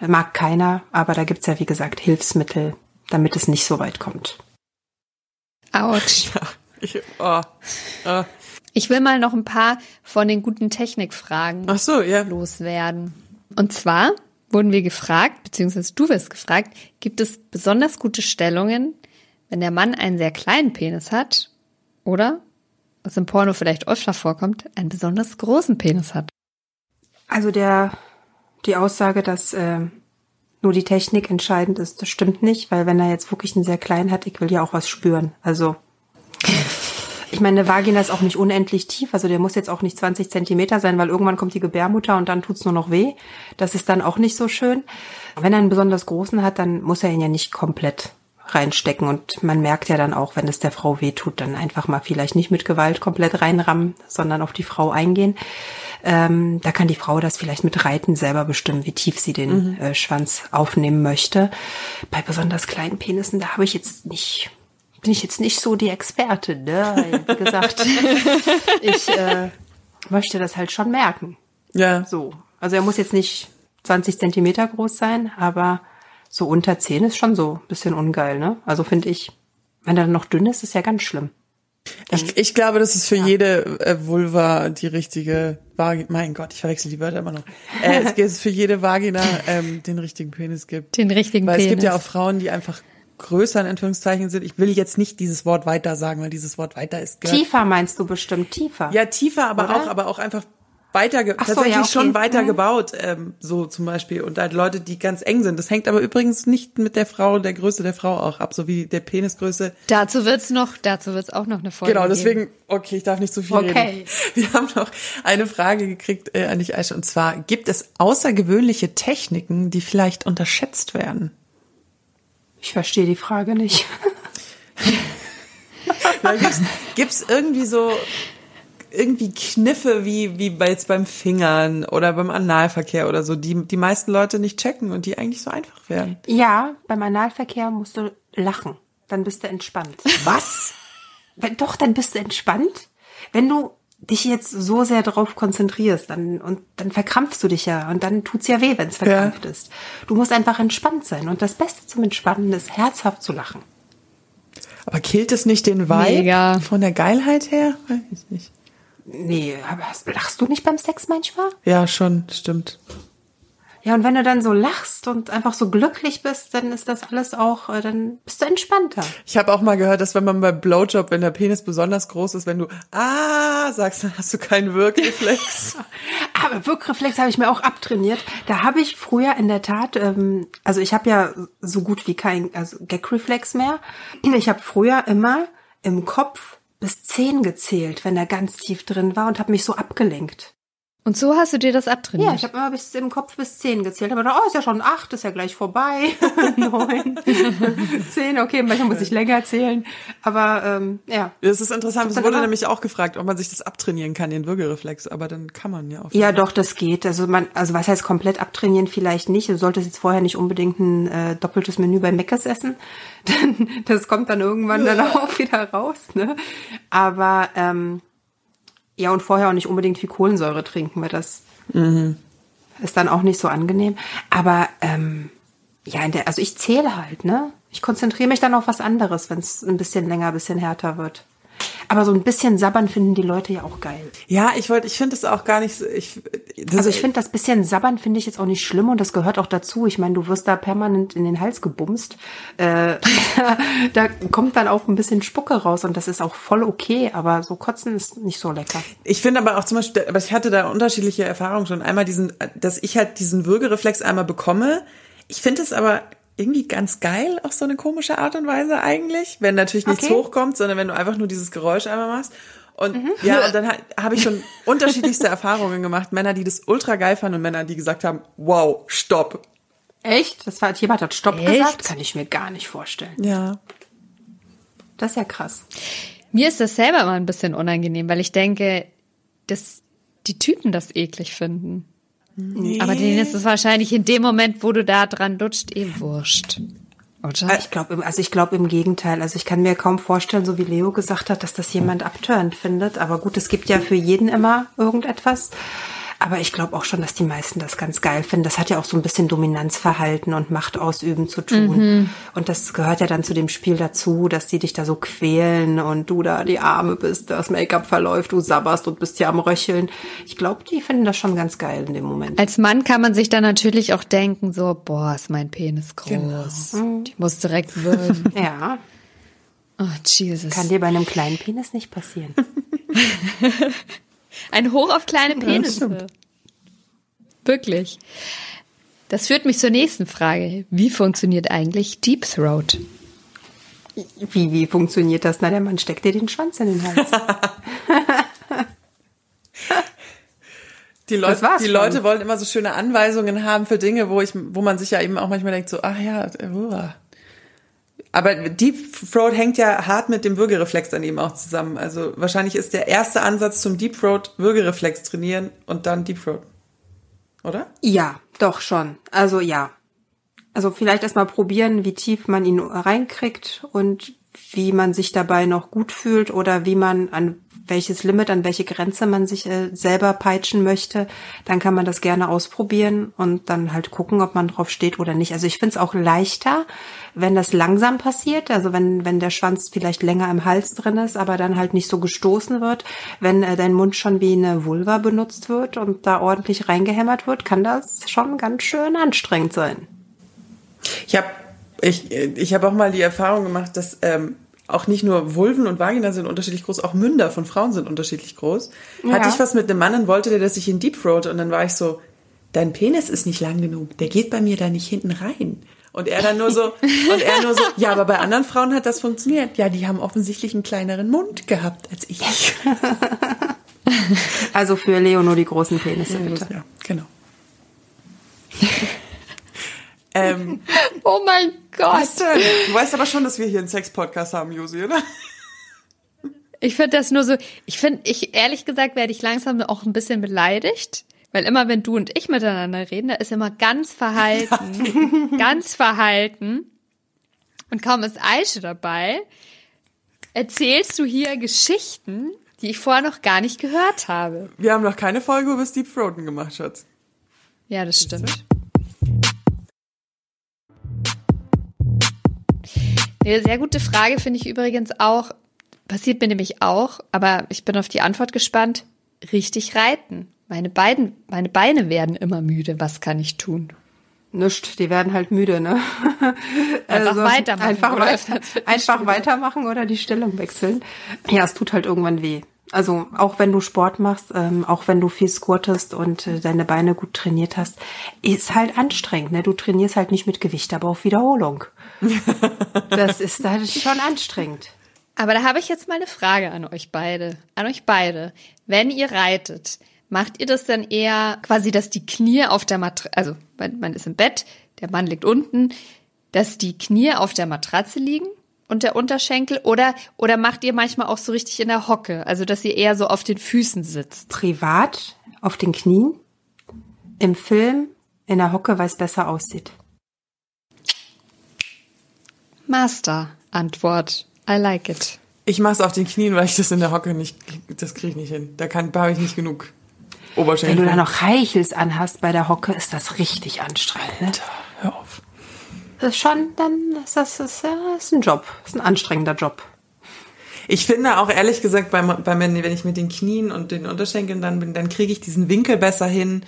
Mag keiner, aber da gibt's ja, wie gesagt, Hilfsmittel, damit es nicht so weit kommt. Autsch. Ich, oh, oh. Ich will mal noch ein paar von den guten Technikfragen Ach so, ja. loswerden. Und zwar wurden wir gefragt, beziehungsweise du wirst gefragt, gibt es besonders gute Stellungen, wenn der Mann einen sehr kleinen Penis hat oder, was im Porno vielleicht öfter vorkommt, einen besonders großen Penis hat? Also der, die Aussage, dass äh, nur die Technik entscheidend ist, das stimmt nicht, weil wenn er jetzt wirklich einen sehr kleinen hat, ich will ja auch was spüren. Also ich meine, eine Vagina ist auch nicht unendlich tief, also der muss jetzt auch nicht 20 Zentimeter sein, weil irgendwann kommt die Gebärmutter und dann tut's nur noch weh. Das ist dann auch nicht so schön. Wenn er einen besonders großen hat, dann muss er ihn ja nicht komplett reinstecken und man merkt ja dann auch, wenn es der Frau weh tut, dann einfach mal vielleicht nicht mit Gewalt komplett reinrammen, sondern auf die Frau eingehen. Ähm, da kann die Frau das vielleicht mit Reiten selber bestimmen, wie tief sie den äh, Schwanz aufnehmen möchte. Bei besonders kleinen Penissen, da habe ich jetzt nicht, bin ich jetzt nicht so die Expertin, ne? Wie gesagt, ich äh, möchte das halt schon merken. Ja. So. Also er muss jetzt nicht 20 Zentimeter groß sein, aber so unter 10 ist schon so ein bisschen ungeil, ne? Also finde ich. Wenn er dann noch dünn ist, ist ja ganz schlimm. Ich, ich glaube, dass es für jede äh, Vulva die richtige Vagina, mein Gott, ich verwechsel die Wörter immer noch. Äh, es gibt für jede Vagina ähm, den richtigen Penis gibt. Den richtigen Weil Penis. es gibt ja auch Frauen, die einfach größer in Anführungszeichen sind. Ich will jetzt nicht dieses Wort weiter sagen, weil dieses Wort weiter ist gehört. Tiefer meinst du bestimmt tiefer. Ja, tiefer, aber Oder? auch, aber auch einfach weiter, so, tatsächlich ja, okay. schon weiter Mhm. gebaut, ähm, so zum Beispiel. Und halt Leute, die ganz eng sind. Das hängt aber übrigens nicht mit der Frau, der Größe der Frau auch ab, so wie der Penisgröße. Dazu wird's noch, dazu wird's auch noch eine Folge Genau, geben. deswegen, okay, ich darf nicht zu viel Okay. reden. Wir haben noch eine Frage gekriegt äh, an dich, Aisha, und zwar, gibt es außergewöhnliche Techniken, die vielleicht unterschätzt werden? Ich verstehe die Frage nicht. Gibt's, gibt's irgendwie so irgendwie Kniffe wie wie bei jetzt beim Fingern oder beim Analverkehr oder so, die die meisten Leute nicht checken und die eigentlich so einfach wären. Ja, beim Analverkehr musst du lachen. Dann bist du entspannt. Was? Wenn, doch, dann bist du entspannt. Wenn du dich jetzt so sehr drauf konzentrierst, dann, und dann verkrampfst du dich ja und dann tut's ja weh, wenn's verkrampft ist. Du musst einfach entspannt sein. Und das Beste zum Entspannen ist, herzhaft zu lachen. Aber killt es nicht den Vibe Mega. von der Geilheit her? Weiß ich nicht. Nee, aber lachst du nicht beim Sex manchmal? Ja, schon, stimmt. Ja, und wenn du dann so lachst und einfach so glücklich bist, dann ist das alles auch, äh, dann bist du entspannter. Ich habe auch mal gehört, dass wenn man beim Blowjob, wenn der Penis besonders groß ist, wenn du ah sagst, dann hast du keinen Wirkreflex. Aber Wirkreflex habe ich mir auch abtrainiert. Da habe ich früher in der Tat, ähm, also ich habe ja so gut wie kein also Gagreflex mehr. Ich habe früher immer im Kopf bis zehn gezählt, wenn er ganz tief drin war und habe mich so abgelenkt. Und so hast du dir das abtrainiert. Ja, ich habe immer bis im Kopf bis zehn gezählt. Aber da, oh, ist ja schon acht, ist ja gleich vorbei. Neun, zehn, okay, manchmal muss ich länger zählen. Aber ähm, ja. Das ist interessant. Es wurde nämlich auch gefragt, ob man sich das abtrainieren kann, den Würgereflex. Aber dann kann man ja auch. Ja, doch, das geht. Also man, also was heißt komplett abtrainieren vielleicht nicht. Du solltest jetzt vorher nicht unbedingt ein äh, doppeltes Menü bei Meckes essen. Dann, das kommt dann irgendwann dann auch wieder raus. Ne? Aber ähm, Ja, und vorher auch nicht unbedingt viel Kohlensäure trinken, weil das ist dann auch nicht so angenehm. Aber ähm, ja, in der, also ich zähle halt, ne? Ich konzentriere mich dann auf was anderes, wenn es ein bisschen länger, ein bisschen härter wird. Aber so ein bisschen sabbern finden die Leute ja auch geil. Ja, ich wollte, ich finde es auch gar nicht so, ich, Also ich finde das bisschen sabbern finde ich jetzt auch nicht schlimm und das gehört auch dazu. Ich meine, du wirst da permanent in den Hals gebumst. Äh, da kommt dann auch ein bisschen Spucke raus und das ist auch voll okay, aber so kotzen ist nicht so lecker. Ich finde aber auch zum Beispiel, aber ich hatte da unterschiedliche Erfahrungen schon. Einmal diesen, dass ich halt diesen Würgereflex einmal bekomme. Ich finde es aber irgendwie ganz geil auf so eine komische Art und Weise eigentlich, wenn natürlich nichts Okay. hochkommt, sondern wenn du einfach nur dieses Geräusch einmal machst. Und ja, und dann ha- habe ich schon unterschiedlichste Erfahrungen gemacht. Männer, die das ultra geil fanden und Männer, die gesagt haben, wow, stopp. Echt? Das war jemand hat Stopp Echt? gesagt? Kann ich mir gar nicht vorstellen. Ja. Das ist ja krass. Mir ist das selber immer ein bisschen unangenehm, weil ich denke, dass die Typen das eklig finden. Nee. Aber denen ist es wahrscheinlich in dem Moment, wo du da dran dutscht, eh wurscht. Oder? Ich glaube, also ich glaube im Gegenteil. Also ich kann mir kaum vorstellen, so wie Leo gesagt hat, dass das jemand abtörend findet. Aber gut, es gibt ja für jeden immer irgendetwas. Aber ich glaube auch schon, dass die meisten das ganz geil finden. Das hat ja auch so ein bisschen Dominanzverhalten und Macht ausüben zu tun. Und das gehört ja dann zu dem Spiel dazu, dass die dich da so quälen und du da die Arme bist, das Make-up verläuft, du sabberst und bist ja am Röcheln. Ich glaube, die finden das schon ganz geil in dem Moment. Als Mann kann man sich dann natürlich auch denken, so, boah, ist mein Penis groß. Genau. Ich muss direkt würgen. Ja, Oh, Jesus. kann dir bei einem kleinen Penis nicht passieren. Ein Hoch auf kleine Penisse. Wirklich. Das führt mich zur nächsten Frage. Wie funktioniert eigentlich Deep Throat? Wie, wie funktioniert das? Na, der Mann steckt dir den Schwanz in den Hals. Die, Leute, war's die schon. Leute wollen immer so schöne Anweisungen haben für Dinge, wo ich, wo man sich ja eben auch manchmal denkt, so, ach ja, äh, uah. Aber Deep Throat hängt ja hart mit dem Würgereflex dann eben auch zusammen. Also wahrscheinlich ist der erste Ansatz zum Deep Throat Würgereflex trainieren und dann Deep Throat. Oder? Ja, doch schon. Also ja. Also vielleicht erstmal probieren, wie tief man ihn reinkriegt und wie man sich dabei noch gut fühlt oder wie man an welches Limit, an welche Grenze man sich äh, selber peitschen möchte. Dann kann man das gerne ausprobieren und dann halt gucken, ob man drauf steht oder nicht. Also ich finde es auch leichter, wenn das langsam passiert, also wenn, wenn der Schwanz vielleicht länger im Hals drin ist, aber dann halt nicht so gestoßen wird. Wenn äh, dein Mund schon wie eine Vulva benutzt wird und da ordentlich reingehämmert wird, kann das schon ganz schön anstrengend sein. Ich habe ich, ich hab auch mal die Erfahrung gemacht, dass ähm, auch nicht nur Vulven und Vagina sind unterschiedlich groß, auch Münder von Frauen sind unterschiedlich groß. Hatte ich was mit einem Mann und wollte der, dass ich ihn Deep Throat und dann war ich so, dein Penis ist nicht lang genug, der geht bei mir da nicht hinten rein. Und er dann nur so, und er nur so, ja, aber bei anderen Frauen hat das funktioniert. Ja, die haben offensichtlich einen kleineren Mund gehabt als ich. Also für Leo nur die großen Penisse, bitte. Ja, genau. ähm, Oh mein Gott. was denn? Du weißt aber schon, dass wir hier einen Sex-Podcast haben, Josi, oder? Ich finde das nur so, ich finde, ich, ehrlich gesagt, werde ich langsam auch ein bisschen beleidigt. Weil immer, wenn du und ich miteinander reden, da ist immer ganz verhalten, ganz verhalten. Und kaum ist Aische dabei, erzählst du hier Geschichten, die ich vorher noch gar nicht gehört habe. Wir haben noch keine Folge über Deep Throaten gemacht, Schatz. Ja, das stimmt. Eine sehr gute Frage finde ich übrigens auch, passiert mir nämlich auch, aber ich bin auf die Antwort gespannt, richtig reiten. Meine, beiden, meine Beine werden immer müde. Was kann ich tun? Nischt, die werden halt müde, ne? Einfach weitermachen Einfach, oder einfach weitermachen oder die Stellung wechseln. Ja, es tut halt irgendwann weh. Also auch wenn du Sport machst, ähm, auch wenn du viel squattest und äh, deine Beine gut trainiert hast, ist halt anstrengend. Ne? Du trainierst halt nicht mit Gewicht, aber auf Wiederholung. das ist halt schon anstrengend. Aber da habe ich jetzt mal eine Frage an euch beide. An euch beide. Wenn ihr reitet, macht ihr das dann eher quasi, dass die Knie auf der Matratze, also man, man ist im Bett, der Mann liegt unten, dass die Knie auf der Matratze liegen und der Unterschenkel oder, oder macht ihr manchmal auch so richtig in der Hocke, also dass ihr eher so auf den Füßen sitzt? Privat auf den Knien, im Film in der Hocke, weil es besser aussieht. Master, Antwort. I like it. Ich mache es auf den Knien, weil ich das in der Hocke nicht, das kriege ich nicht hin. Da kann, da habe ich nicht genug Oberschenkel. Wenn du da noch Reichels anhast bei der Hocke, ist das richtig anstrengend. Ne? Hör auf. Das ist schon, dann ist das, ist, ja, ist ein Job. ist ein anstrengender Job. Ich finde auch ehrlich gesagt, beim, beim, wenn ich mit den Knien und den Unterschenkeln dann bin, dann kriege ich diesen Winkel besser hin,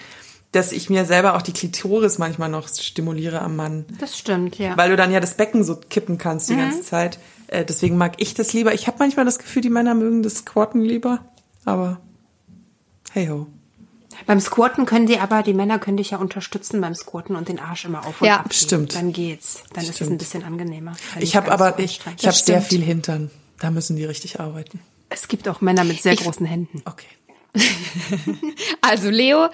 dass ich mir selber auch die Klitoris manchmal noch stimuliere am Mann. Das stimmt, ja. Weil du dann ja das Becken so kippen kannst die Mhm. ganze Zeit. Äh, deswegen mag ich das lieber. Ich habe manchmal das Gefühl, die Männer mögen das Squatten lieber. Aber hey ho. Beim Squatten können die aber, die Männer können dich ja unterstützen beim Squatten und den Arsch immer auf und Ja, ab. stimmt. Dann geht's. Dann ist es Stimmt. ein bisschen angenehmer. Ich habe aber so ich, ich habe sehr stimmt. viel Hintern. Da müssen die richtig arbeiten. Es gibt auch Männer mit sehr Ich- großen Händen. Okay. Also Leo,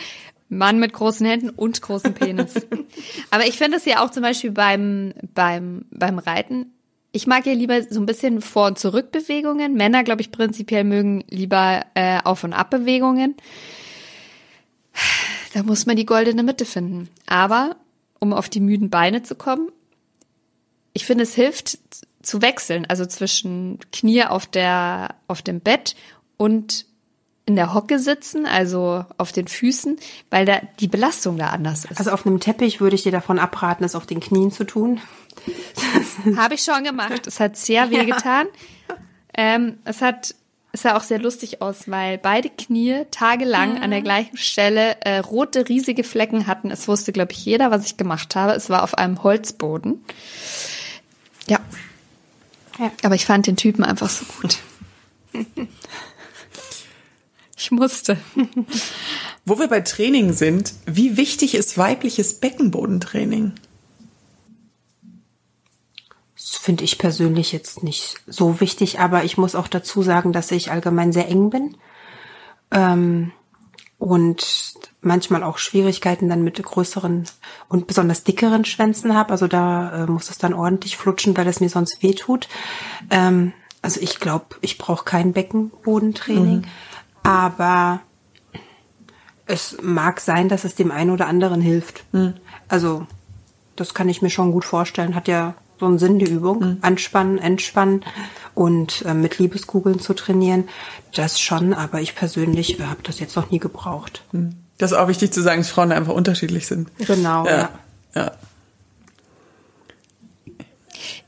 Mann mit großen Händen und großen Penis. Aber ich finde es ja auch zum Beispiel beim, beim, beim Reiten. Ich mag ja lieber so ein bisschen Vor- und Zurückbewegungen. Männer, glaube ich, prinzipiell mögen lieber äh, Auf- und Abbewegungen. Da muss man die goldene Mitte finden. Aber um auf die müden Beine zu kommen, ich finde, es hilft zu wechseln, also zwischen Knie auf der, auf dem Bett und in der Hocke sitzen, also auf den Füßen, weil da die Belastung da anders ist. Also auf einem Teppich würde ich dir davon abraten, es auf den Knien zu tun. Habe ich schon gemacht. Es hat sehr weh getan. Ähm, es hat es sah auch sehr lustig aus, weil beide Knie tagelang an der gleichen Stelle äh, rote riesige Flecken hatten. Es wusste, glaube ich, jeder, was ich gemacht habe. Es war auf einem Holzboden. Ja. Ja. Aber ich fand den Typen einfach so gut. Ich musste. Wo wir bei Training sind, wie wichtig ist weibliches Beckenbodentraining? Das finde ich persönlich jetzt nicht so wichtig, aber ich muss auch dazu sagen, dass ich allgemein sehr eng bin ähm, und manchmal auch Schwierigkeiten dann mit größeren und besonders dickeren Schwänzen habe. Also da äh, muss es dann ordentlich flutschen, weil es mir sonst weh tut. Ähm, also ich glaube, ich brauche kein Beckenbodentraining, aber es mag sein, dass es dem einen oder anderen hilft. Also das kann ich mir schon gut vorstellen. Hat ja so einen Sinn, die Übung. Anspannen, entspannen und äh, mit Liebeskugeln zu trainieren. Das schon, aber ich persönlich äh, habe das jetzt noch nie gebraucht. Das ist auch wichtig zu sagen, dass Frauen einfach unterschiedlich sind. Genau, ja. Ja. ja.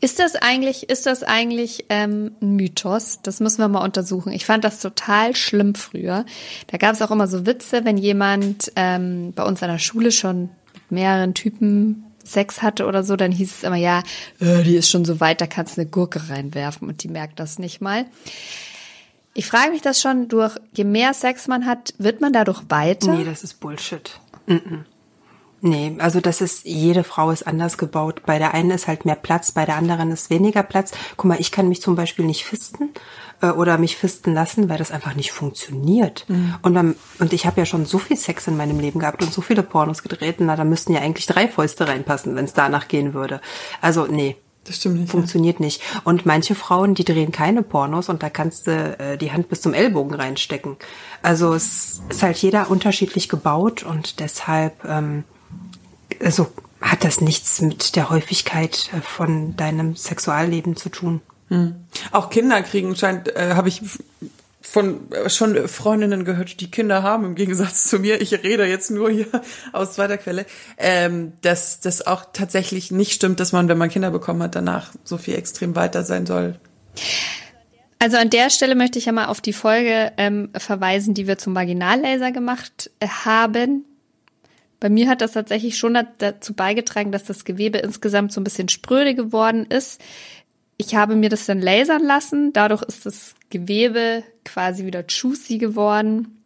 Ist das eigentlich, ist das eigentlich ähm, ein Mythos? Das müssen wir mal untersuchen. Ich fand das total schlimm früher. Da gab es auch immer so Witze, wenn jemand ähm, bei uns an der Schule schon mit mehreren Typen Sex hatte oder so, dann hieß es immer, ja, äh, die ist schon so weit, da kannst du eine Gurke reinwerfen und die merkt das nicht mal. Ich frage mich das schon, durch je mehr Sex man hat, wird man dadurch weiter? Nee, das ist Bullshit. Mm-mm. Nee, also das ist, jede Frau ist anders gebaut. Bei der einen ist halt mehr Platz, bei der anderen ist weniger Platz. Guck mal, ich kann mich zum Beispiel nicht fisten äh, oder mich fisten lassen, weil das einfach nicht funktioniert. Und, dann, und ich habe ja schon so viel Sex in meinem Leben gehabt und so viele Pornos gedreht, na, da müssten ja eigentlich drei Fäuste reinpassen, wenn es danach gehen würde. Also nee, Das stimmt nicht. funktioniert nicht. Und manche Frauen, die drehen keine Pornos und da kannst du äh, die Hand bis zum Ellbogen reinstecken. Also es ist halt jeder unterschiedlich gebaut und deshalb ähm, also hat das nichts mit der Häufigkeit äh, von deinem Sexualleben zu tun. Auch Kinder kriegen scheint, äh, habe ich von äh, schon Freundinnen gehört, die Kinder haben, im Gegensatz zu mir. Ich rede jetzt nur hier aus zweiter Quelle, ähm, dass das auch tatsächlich nicht stimmt, dass man, wenn man Kinder bekommen hat, danach so viel extrem weiter sein soll. Also an der Stelle möchte ich ja mal auf die Folge ähm, verweisen, die wir zum Vaginallaser gemacht äh, haben. Bei mir hat das tatsächlich schon da- dazu beigetragen, dass das Gewebe insgesamt so ein bisschen spröde geworden ist. Ich habe mir das dann lasern lassen. Dadurch ist das Gewebe quasi wieder juicy geworden.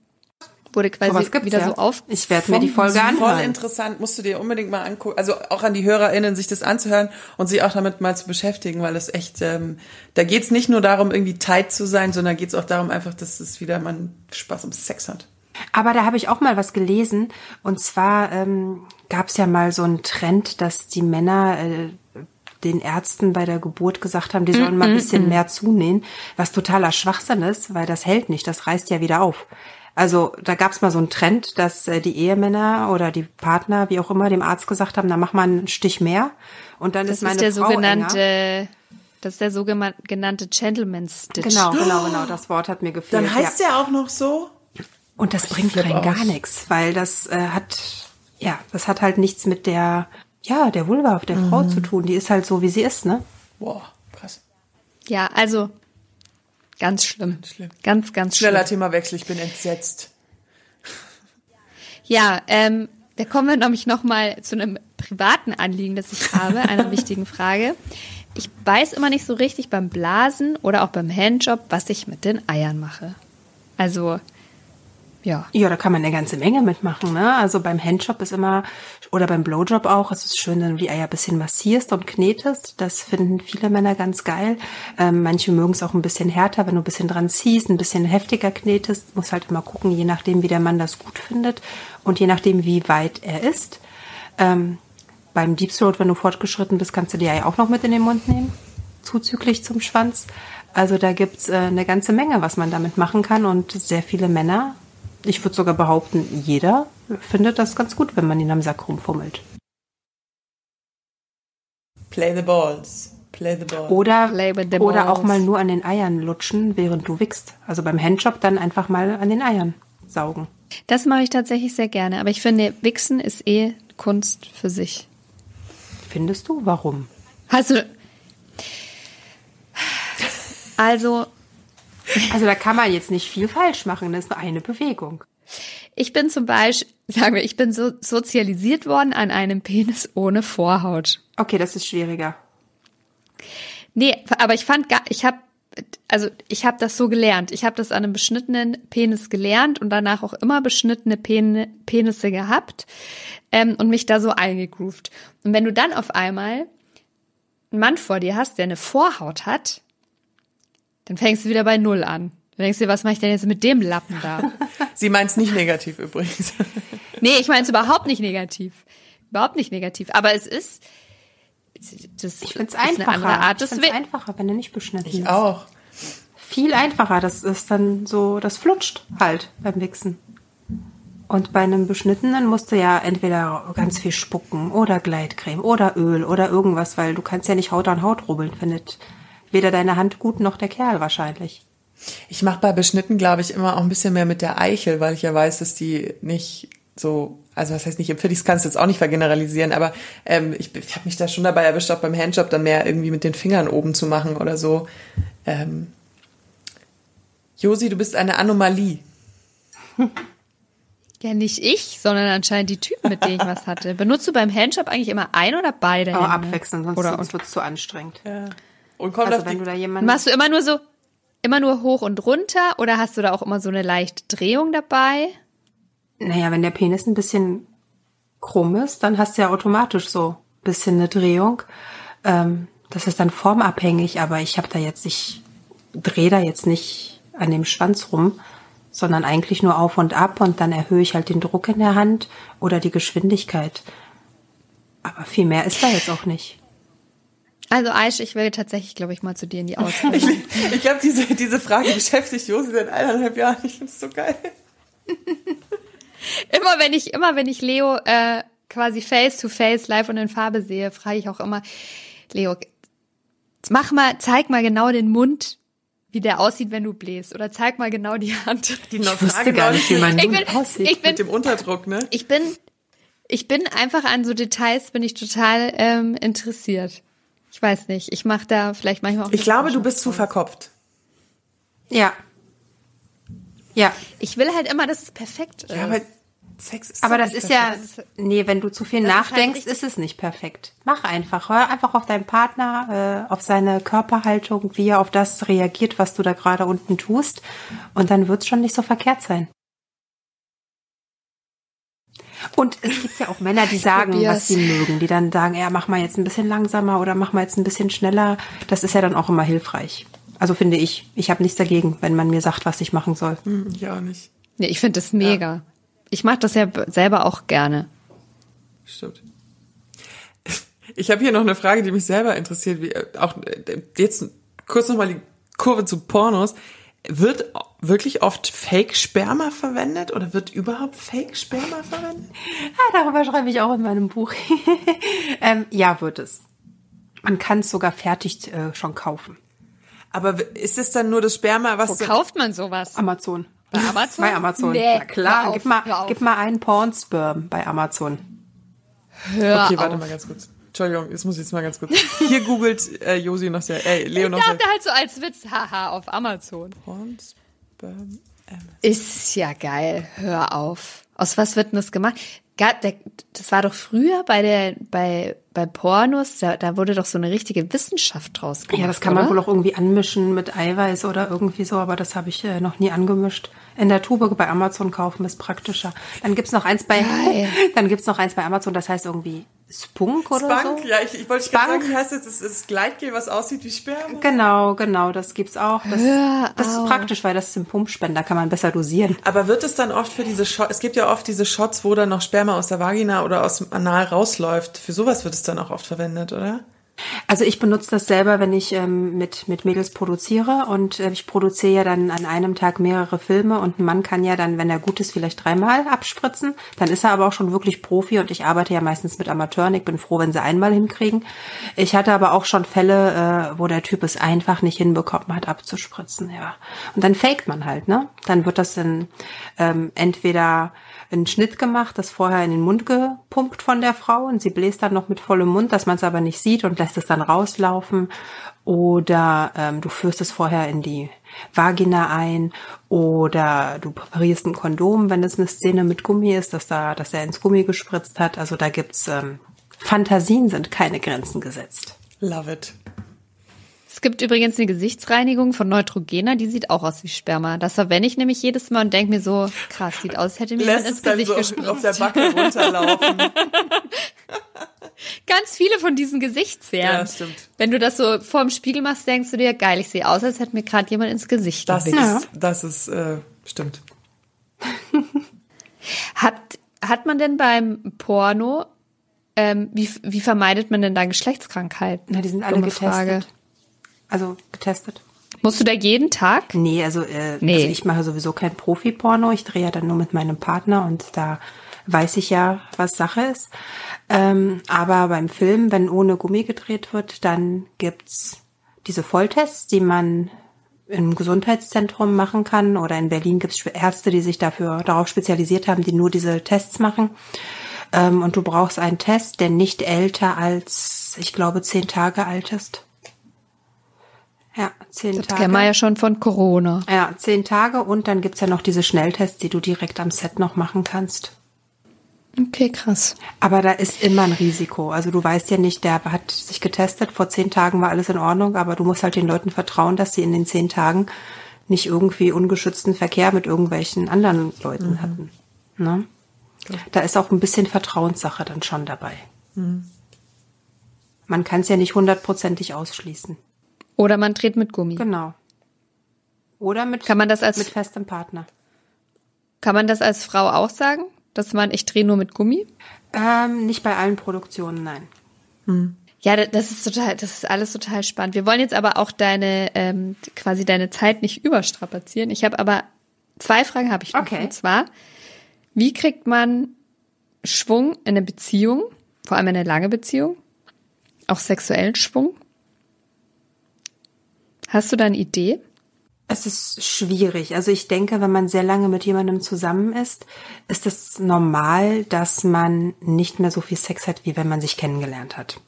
Wurde quasi gibt's wieder ja. so auf. Ich werde mir die Folge Voll anhören. interessant, musst du dir unbedingt mal angucken. Also auch an die HörerInnen, sich das anzuhören und sich auch damit mal zu beschäftigen, weil es echt, ähm, da geht's nicht nur darum, irgendwie tight zu sein, sondern geht's auch darum, einfach, dass es wieder man Spaß am Sex hat. Aber da habe ich auch mal was gelesen. Und zwar ähm, gab es ja mal so einen Trend, dass die Männer äh, den Ärzten bei der Geburt gesagt haben, die sollen mal ein bisschen mehr zunähen, was totaler Schwachsinn ist, weil das hält nicht, das reißt ja wieder auf. Also da gab es mal so einen Trend, dass äh, die Ehemänner oder die Partner, wie auch immer, dem Arzt gesagt haben, na mach mal einen Stich mehr und dann Das ist meine ist der Frau enger. sogenannte Das ist der sogenannte Gentleman's Stitch. Genau, genau, genau. Das Wort hat mir gefehlt. Dann heißt ja. der auch noch so? Und das bringt flipp rein aus. gar nichts, weil das äh, hat, ja, das hat halt nichts mit der, ja, der Vulva der Frau Mhm. zu tun. Die ist halt so, wie sie ist, ne? Boah, krass. Ja, also ganz schlimm. schlimm. Ganz, ganz schlimm. Schneller Themawechsel, ich bin entsetzt. Ja, ähm, da kommen wir nämlich nochmal zu einem privaten Anliegen, das ich habe, einer wichtigen Frage. Ich weiß immer nicht so richtig beim Blasen oder auch beim Handjob, was ich mit den Eiern mache. Also, ja. Ja, da kann man eine ganze Menge mitmachen, ne? Also beim Handjob ist immer, oder beim Blowjob auch, es ist schön, wenn du die Eier ein bisschen massierst und knetest. Das finden viele Männer ganz geil. Ähm, manche mögen es auch ein bisschen härter, wenn du ein bisschen dran ziehst, ein bisschen heftiger knetest. Muss halt immer gucken, je nachdem, wie der Mann das gut findet und je nachdem, wie weit er ist. Ähm, beim Deep Throat, wenn du fortgeschritten bist, kannst du die Eier auch noch mit in den Mund nehmen, zuzüglich zum Schwanz. Also da gibt's äh, eine ganze Menge, was man damit machen kann und sehr viele Männer, ich würde sogar behaupten, jeder findet das ganz gut, wenn man ihn am Sack rumfummelt. Play the balls. Play the balls. Oder, Play with the oder auch balls. mal nur an den Eiern lutschen, während du wickst. Also beim Handjob dann einfach mal an den Eiern saugen. Das mache ich tatsächlich sehr gerne. Aber ich finde, Wichsen ist eh Kunst für sich. Findest du? Warum? Hast du. Also, Also da kann man jetzt nicht viel falsch machen, das ist nur eine Bewegung. ich bin zum Beispiel, sagen wir, ich bin so sozialisiert worden an einem Penis ohne Vorhaut. Okay, das ist schwieriger. Nee, aber ich fand gar, ich habe also ich habe das so gelernt. Ich habe das an einem beschnittenen Penis gelernt und danach auch immer beschnittene Pen Penisse gehabt ähm, und mich da so eingegroovt. Und wenn du dann auf einmal einen Mann vor dir hast, der eine Vorhaut hat, dann fängst du wieder bei Null an. Du denkst dir, was mache ich denn jetzt mit dem Lappen da? Sie meint's nicht negativ übrigens. Nee, ich meine es überhaupt nicht negativ. Überhaupt nicht negativ. Aber es ist, das Ich ist eine einfacher. andere Art ich Wi- einfacher, wenn er nicht beschnitten Ich ist. auch. Viel einfacher. Das ist dann so, das flutscht halt beim Wichsen. Und bei einem beschnittenen musst du ja entweder ganz viel spucken oder Gleitcreme oder Öl oder irgendwas, weil du kannst ja nicht Haut an Haut rubbeln, findet weder deine Hand gut noch der Kerl wahrscheinlich. Ich mache bei Beschnitten, glaube ich, immer auch ein bisschen mehr mit der Eichel, weil ich ja weiß, dass die nicht so, also was heißt nicht empfindlich, das kannst du jetzt auch nicht vergeneralisieren, aber ähm, ich, ich habe mich da schon dabei erwischt, auch beim Handjob dann mehr irgendwie mit den Fingern oben zu machen oder so. Ähm, Josi, du bist eine Anomalie. Ja, nicht ich, sondern anscheinend die Typen, mit denen ich was hatte. Benutzt du beim Handjob eigentlich immer ein oder beide Aber Hände? abwechselnd, sonst, Oder sonst wird's zu anstrengend. Und kommt Also auf wenn die, du da jemanden Machst du immer nur so, immer nur hoch und runter oder hast du da auch immer so eine leichte Drehung dabei? Naja, wenn der Penis ein bisschen krumm ist, dann hast du ja automatisch so ein bisschen eine Drehung. Ähm, das ist dann formabhängig, aber ich habe da jetzt, ich drehe da jetzt nicht an dem Schwanz rum, sondern eigentlich nur auf und ab und dann erhöhe ich halt den Druck in der Hand oder die Geschwindigkeit. Aber viel mehr ist da jetzt auch nicht. Also Aish, ich will tatsächlich, glaube ich, mal zu dir in die Ausbildung. ich glaube, diese, diese Frage beschäftigt Josi seit eineinhalb Jahren. Ich finde es so geil. immer wenn ich, immer wenn ich Leo äh, quasi face to face live und in Farbe sehe, frage ich auch immer, Leo, mach mal, zeig mal genau den Mund, wie der aussieht, wenn du bläst. Oder zeig mal genau die Hand. Die Ich Frage wusste gar nicht, wie mein Ich Mund bin, aussieht. ich bin, mit dem Unterdruck, ne? ich bin, ich bin einfach an so Details bin ich total ähm, interessiert. Ich weiß nicht. Ich mache da vielleicht manchmal auch. Ich glaube, du bist zu verkopft. Ja. Ja. Ich will halt immer, dass es perfekt ist. Ja, aber Sex ist Aber das ist ja, perfekt. nee, wenn du zu viel Das ist halt nachdenkst, ist es nicht perfekt. Mach einfach, hör einfach auf deinen Partner, äh, auf seine Körperhaltung, wie er auf das reagiert, was du da gerade unten tust, und dann wird's schon nicht so verkehrt sein. Und es gibt ja auch Männer, die sagen, probier's. was sie mögen, die dann sagen, ja, mach mal jetzt ein bisschen langsamer oder mach mal jetzt ein bisschen schneller. Das ist ja dann auch immer hilfreich. Also finde ich, ich habe nichts dagegen, wenn man mir sagt, was ich machen soll. Hm, Ich auch nicht. Nee, ich finde das mega. Ich mache das ja selber auch gerne. Stimmt. Ich habe hier noch eine Frage, die mich selber interessiert. Wie, äh, auch äh, jetzt kurz nochmal die Kurve zu Pornos. Wird wirklich oft Fake-Sperma verwendet oder wird überhaupt Fake-Sperma verwendet? Ah, darüber schreibe ich auch in meinem Buch. ähm, ja, wird es. Man kann es sogar fertig äh, schon kaufen. Aber ist es dann nur das Sperma, was Wo kauft man sowas? Amazon. Bei Amazon? Bei Amazon. Nee, Na klar, auf, gib mal, gib mal einen Pornsperm bei Amazon. Hör Okay, warte auf. mal ganz kurz. Entschuldigung, jetzt muss ich jetzt mal ganz kurz. Hier googelt äh, Josi noch sehr, äh, Leo noch Ich dachte halt so als Witz, haha, auf Amazon. Porn, Emma. Ist ja geil. Hör auf. Aus was wird denn das gemacht? Das war doch früher bei der, bei, bei Pornos, da, da wurde doch so eine richtige Wissenschaft draus gemacht. Ja, das kann man oder? wohl auch irgendwie anmischen mit Eiweiß oder irgendwie so, aber das habe ich äh, noch nie angemischt. In der Tube bei Amazon kaufen ist praktischer. Dann gibt's noch eins bei, Geil. dann gibt's noch eins bei Amazon, das heißt irgendwie Spunk oder Spunk, so. ja, ich, ich wollte gerade Spunk. sagen, wie heißt das? Das ist Gleitgel, was aussieht wie Sperma. Genau, genau, das gibt's auch. Das, Hör das ist praktisch, weil das ist ein Pumpspender, kann man besser dosieren. Aber wird es dann oft für diese Shots, es gibt ja oft diese Shots, wo dann noch Sperma aus der Vagina oder aus dem Anal rausläuft. Für sowas wird es dann auch oft verwendet, oder? Also ich benutze das selber, wenn ich ähm, mit, mit Mädels produziere und äh, ich produziere ja dann an einem Tag mehrere Filme und ein Mann kann ja dann, wenn er gut ist, vielleicht dreimal abspritzen. Dann ist er aber auch schon wirklich Profi und ich arbeite ja meistens mit Amateuren. Ich bin froh, wenn sie einmal hinkriegen. Ich hatte aber auch schon Fälle, äh, wo der Typ es einfach nicht hinbekommen hat, abzuspritzen, ja. Und dann faked man halt, ne? Dann wird das in ähm, entweder einen Schnitt gemacht, das vorher in den Mund gepumpt von der Frau und sie bläst dann noch mit vollem Mund, dass man es aber nicht sieht und lässt es dann rauslaufen. Oder ähm, du führst es vorher in die Vagina ein oder du präparierst ein Kondom, wenn es eine Szene mit Gummi ist, dass da, dass er ins Gummi gespritzt hat. Also da gibt's ähm, Fantasien sind keine Grenzen gesetzt. Love it. Es gibt übrigens eine Gesichtsreinigung von Neutrogena, die sieht auch aus wie Sperma. Das verwende ich nämlich jedes Mal und denke mir so, krass, sieht aus, als hätte mir Lässt ins es dann Gesicht so auf der gespritzt. Backe runterlaufen. Ganz viele von diesen Gesichtsseren. Ja, stimmt. Wenn du das so vorm Spiegel machst, denkst du dir, geil, ich sehe aus, als hätte mir gerade jemand ins Gesicht Das gewichst. ist, das ist, äh, stimmt. Hat, hat man denn beim Porno, ähm, wie, wie vermeidet man denn da Geschlechtskrankheiten? Na, die sind alle Dumme getestet. Frage. Also getestet. Musst du da jeden Tag? Nee, also, äh, Nee. also ich mache sowieso kein Profi-Porno. Ich drehe ja dann nur mit meinem Partner und da weiß ich ja, was Sache ist. Ähm, aber beim Film, wenn ohne Gummi gedreht wird, dann gibt's diese Volltests, die man im Gesundheitszentrum machen kann. Oder in Berlin gibt's Ärzte, die sich dafür darauf spezialisiert haben, die nur diese Tests machen. Ähm, und du brauchst einen Test, der nicht älter als, ich glaube, zehn Tage alt ist. Ja, zehn Das Tage. kennen wir ja schon von Corona. Ja, zehn Tage und dann gibt's ja noch diese Schnelltests, die du direkt am Set noch machen kannst. Okay, krass. Aber da ist immer ein Risiko. Also du weißt ja nicht, der hat sich getestet, vor zehn Tagen war alles in Ordnung, aber du musst halt den Leuten vertrauen, dass sie in den zehn Tagen nicht irgendwie ungeschützten Verkehr mit irgendwelchen anderen Leuten hatten. Ne? Da ist auch ein bisschen Vertrauenssache dann schon dabei. Man kann es ja nicht hundertprozentig ausschließen. Oder man dreht mit Gummi. Genau. Oder mit, Kann man das als- mit festem Partner. Kann man das als Frau auch sagen? Dass man, ich drehe nur mit Gummi? Ähm, nicht bei allen Produktionen, nein. Ja, da- das ist total, das ist alles total spannend. Wir wollen jetzt aber auch deine, ähm, quasi deine Zeit nicht überstrapazieren. Ich habe aber zwei Fragen habe ich noch. Okay. Und zwar, wie kriegt man Schwung in eine Beziehung, vor allem in eine lange Beziehung, auch sexuellen Schwung? Hast du da eine Idee? Es ist schwierig. Also ich denke, wenn man sehr lange mit jemandem zusammen ist, ist es normal, dass man nicht mehr so viel Sex hat, wie wenn man sich kennengelernt hat.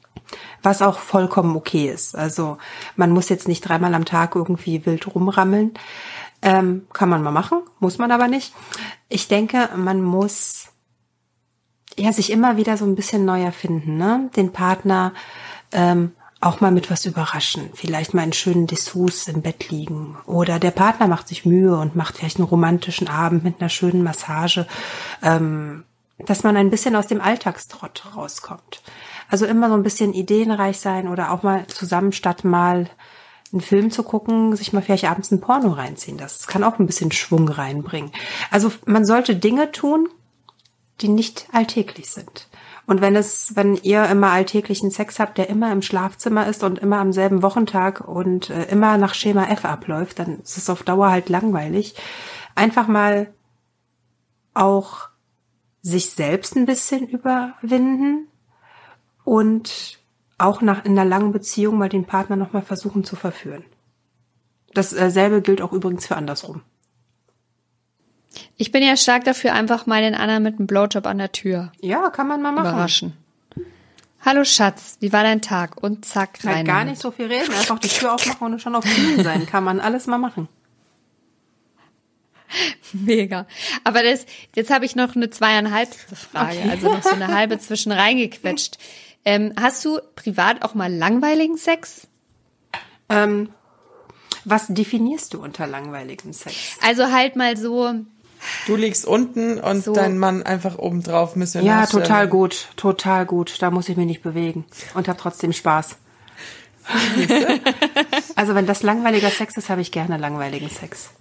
Was auch vollkommen okay ist. Also man muss jetzt nicht dreimal am Tag irgendwie wild rumrammeln. Ähm, kann man mal machen, muss man aber nicht. Ich denke, man muss ja sich immer wieder so ein bisschen neu erfinden, ne? Den Partner ähm, auch mal mit was überraschen. Vielleicht mal in schönen Dessous im Bett liegen. Oder der Partner macht sich Mühe und macht vielleicht einen romantischen Abend mit einer schönen Massage. Ähm, dass man ein bisschen aus dem Alltagstrott rauskommt. Also immer so ein bisschen ideenreich sein oder auch mal zusammen statt mal einen Film zu gucken, sich mal vielleicht abends ein Porno reinziehen. Das kann auch ein bisschen Schwung reinbringen. Also man sollte Dinge tun, die nicht alltäglich sind. Und wenn es, wenn ihr immer alltäglichen Sex habt, der immer im Schlafzimmer ist und immer am selben Wochentag und äh, immer nach Schema F abläuft, dann ist es auf Dauer halt langweilig. Einfach mal auch sich selbst ein bisschen überwinden und auch nach in einer langen Beziehung mal den Partner nochmal versuchen zu verführen. Dasselbe gilt auch übrigens für andersrum. Ich bin ja stark dafür, einfach mal den anderen mit einem Blowjob an der Tür Ja, kann man mal machen. überraschen. Hallo Schatz, wie war dein Tag? Und zack, Halt rein. gar damit. nicht so viel reden, einfach die Tür aufmachen und schon auf Knien sein. Kann man alles mal machen. Mega. Aber das, jetzt habe ich noch eine zweieinhalbste Frage, also noch so eine halbe zwischen reingequetscht. Ähm, hast du privat auch mal langweiligen Sex? Ähm, was definierst du unter langweiligem Sex? Also halt mal so, Du liegst unten und So. dein Mann einfach oben drauf. Ja, total gut, total gut. Da muss ich mich nicht bewegen und habe trotzdem Spaß. also wenn das langweiliger Sex ist, habe ich gerne langweiligen Sex.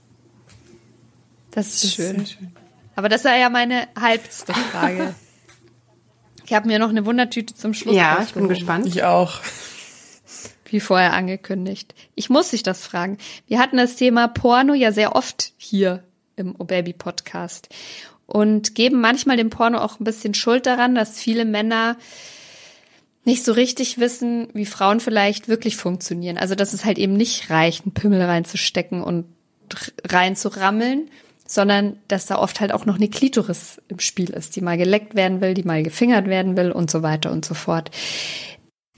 das ist Sehr schön. schön. Aber das war ja meine halbste Frage. Ich habe mir noch eine Wundertüte zum Schluss Ja, ich bin gespannt. Ich auch. wie vorher angekündigt. Ich muss dich das fragen. Wir hatten das Thema Porno ja sehr oft hier im O Baby Podcast und geben manchmal dem Porno auch ein bisschen Schuld daran, dass viele Männer nicht so richtig wissen, wie Frauen vielleicht wirklich funktionieren. Also, dass es halt eben nicht reicht, einen Pimmel reinzustecken und reinzurammeln, sondern dass da oft halt auch noch eine Klitoris im Spiel ist, die mal geleckt werden will, die mal gefingert werden will und so weiter und so fort.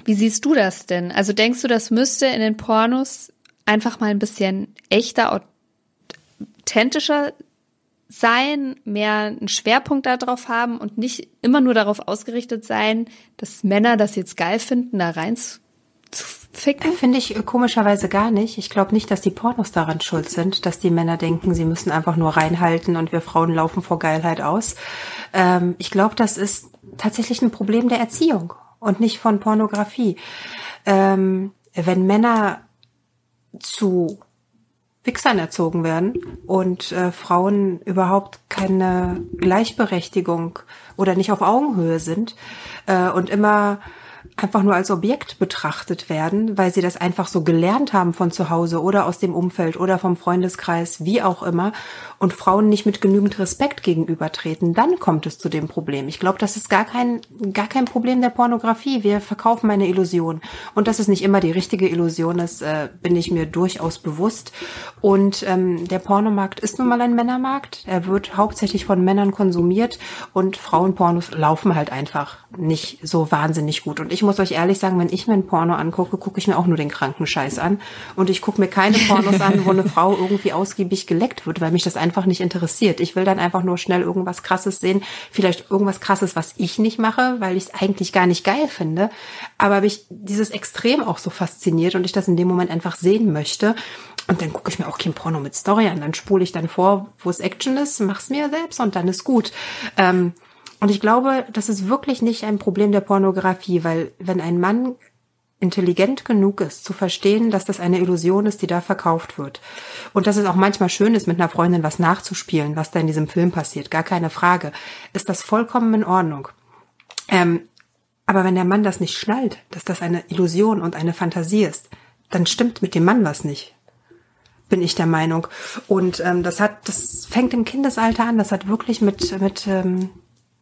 Wie siehst du das denn? Also denkst du, das müsste in den Pornos einfach mal ein bisschen echter, authentischer sein, mehr einen Schwerpunkt darauf haben und nicht immer nur darauf ausgerichtet sein, dass Männer das jetzt geil finden, da rein zu, ficken? Finde ich äh, komischerweise gar nicht. Ich glaube nicht, dass die Pornos daran schuld sind, dass die Männer denken, sie müssen einfach nur reinhalten und wir Frauen laufen vor Geilheit aus. Ähm, ich glaube, das ist tatsächlich ein Problem der Erziehung und nicht von Pornografie. Ähm, wenn Männer zu Wichsern erzogen werden und äh, Frauen überhaupt keine Gleichberechtigung oder nicht auf Augenhöhe sind äh, und immer einfach nur als Objekt betrachtet werden, weil sie das einfach so gelernt haben von zu Hause oder aus dem Umfeld oder vom Freundeskreis, wie auch immer, und Frauen nicht mit genügend Respekt gegenübertreten, dann kommt es zu dem Problem. Ich glaube, das ist gar kein, gar kein Problem der Pornografie. Wir verkaufen eine Illusion. Und dass es nicht immer die richtige Illusion ist, äh, bin ich mir durchaus bewusst. Und ähm, der Pornomarkt ist nun mal ein Männermarkt. Er wird hauptsächlich von Männern konsumiert und Frauenpornos laufen halt einfach nicht so wahnsinnig gut. Und ich muss euch ehrlich sagen, wenn ich mir ein Porno angucke, gucke ich mir auch nur den kranken Scheiß an. Und ich gucke mir keine Pornos an, wo eine Frau irgendwie ausgiebig geleckt wird, weil mich das einfach nicht interessiert. Ich will dann einfach nur schnell irgendwas Krasses sehen. Vielleicht irgendwas Krasses, was ich nicht mache, weil ich es eigentlich gar nicht geil finde. Aber mich dieses Extrem auch so fasziniert und ich das in dem Moment einfach sehen möchte. Und dann gucke ich mir auch kein Porno mit Story an. Dann spule ich dann vor, wo es Action ist, mach's mir selbst und dann ist gut. Ähm, und ich glaube, das ist wirklich nicht ein Problem der Pornografie, weil wenn ein Mann intelligent genug ist, zu verstehen, dass das eine Illusion ist, die da verkauft wird. Und dass es auch manchmal schön ist, mit einer Freundin was nachzuspielen, was da in diesem Film passiert, gar keine Frage, ist das vollkommen in Ordnung. Ähm, aber wenn der Mann das nicht schnallt, dass das eine Illusion und eine Fantasie ist, dann stimmt mit dem Mann was nicht bin ich der Meinung. Und ähm, das hat, das fängt im Kindesalter an. Das hat wirklich mit mit ähm,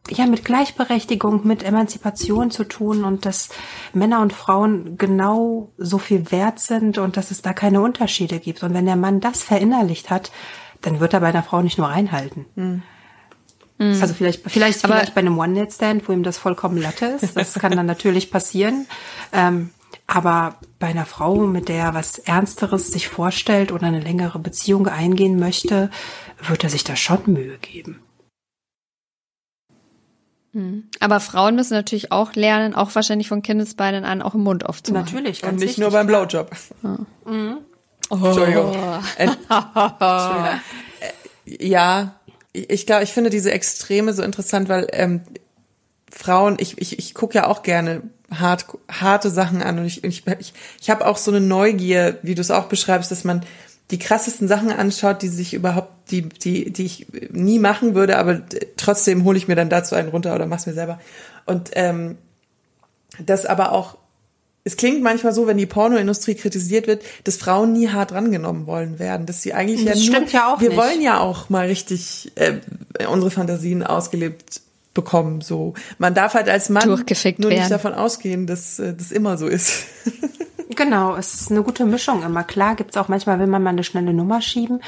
ja mit Gleichberechtigung, mit Emanzipation zu tun und dass Männer und Frauen genau so viel wert sind und dass es da keine Unterschiede gibt. Und wenn der Mann das verinnerlicht hat, dann wird er bei einer Frau nicht nur reinhalten. Also vielleicht, vielleicht, Aber- vielleicht bei einem One-Night-Stand, wo ihm das vollkommen Latte ist. Das kann dann natürlich passieren. Ähm, aber bei einer Frau, mit der er was Ernsteres sich vorstellt oder eine längere Beziehung eingehen möchte, wird er sich da schon Mühe geben. Aber Frauen müssen natürlich auch lernen, auch wahrscheinlich von Kindesbeinen an, auch im Mund aufzumachen. Natürlich, Und ganz nicht wichtig. nur beim Blowjob. Entschuldigung. Äh, Entschuldigung. Äh, Ja, ich glaube, ich finde diese Extreme so interessant, weil ähm, Frauen, ich, ich, ich gucke ja auch gerne hart, harte Sachen an und ich, ich, ich, ich habe auch so eine Neugier, wie du es auch beschreibst, dass man die krassesten Sachen anschaut, die sich überhaupt, die, die, die ich nie machen würde, aber trotzdem hole ich mir dann dazu einen runter oder mach's mir selber. Und ähm, das aber auch, es klingt manchmal so, wenn die Pornoindustrie kritisiert wird, dass Frauen nie hart rangenommen wollen werden, dass sie eigentlich Das ja nur, ja auch wir nicht. wollen ja auch mal richtig äh, unsere Fantasien ausgelebt bekommen. So, man darf halt als Mann nur Durchgefickt nicht werden. davon ausgehen, dass äh, das immer so ist. Genau, es ist eine gute Mischung immer. Klar gibt's auch manchmal, will man mal eine schnelle Nummer schieben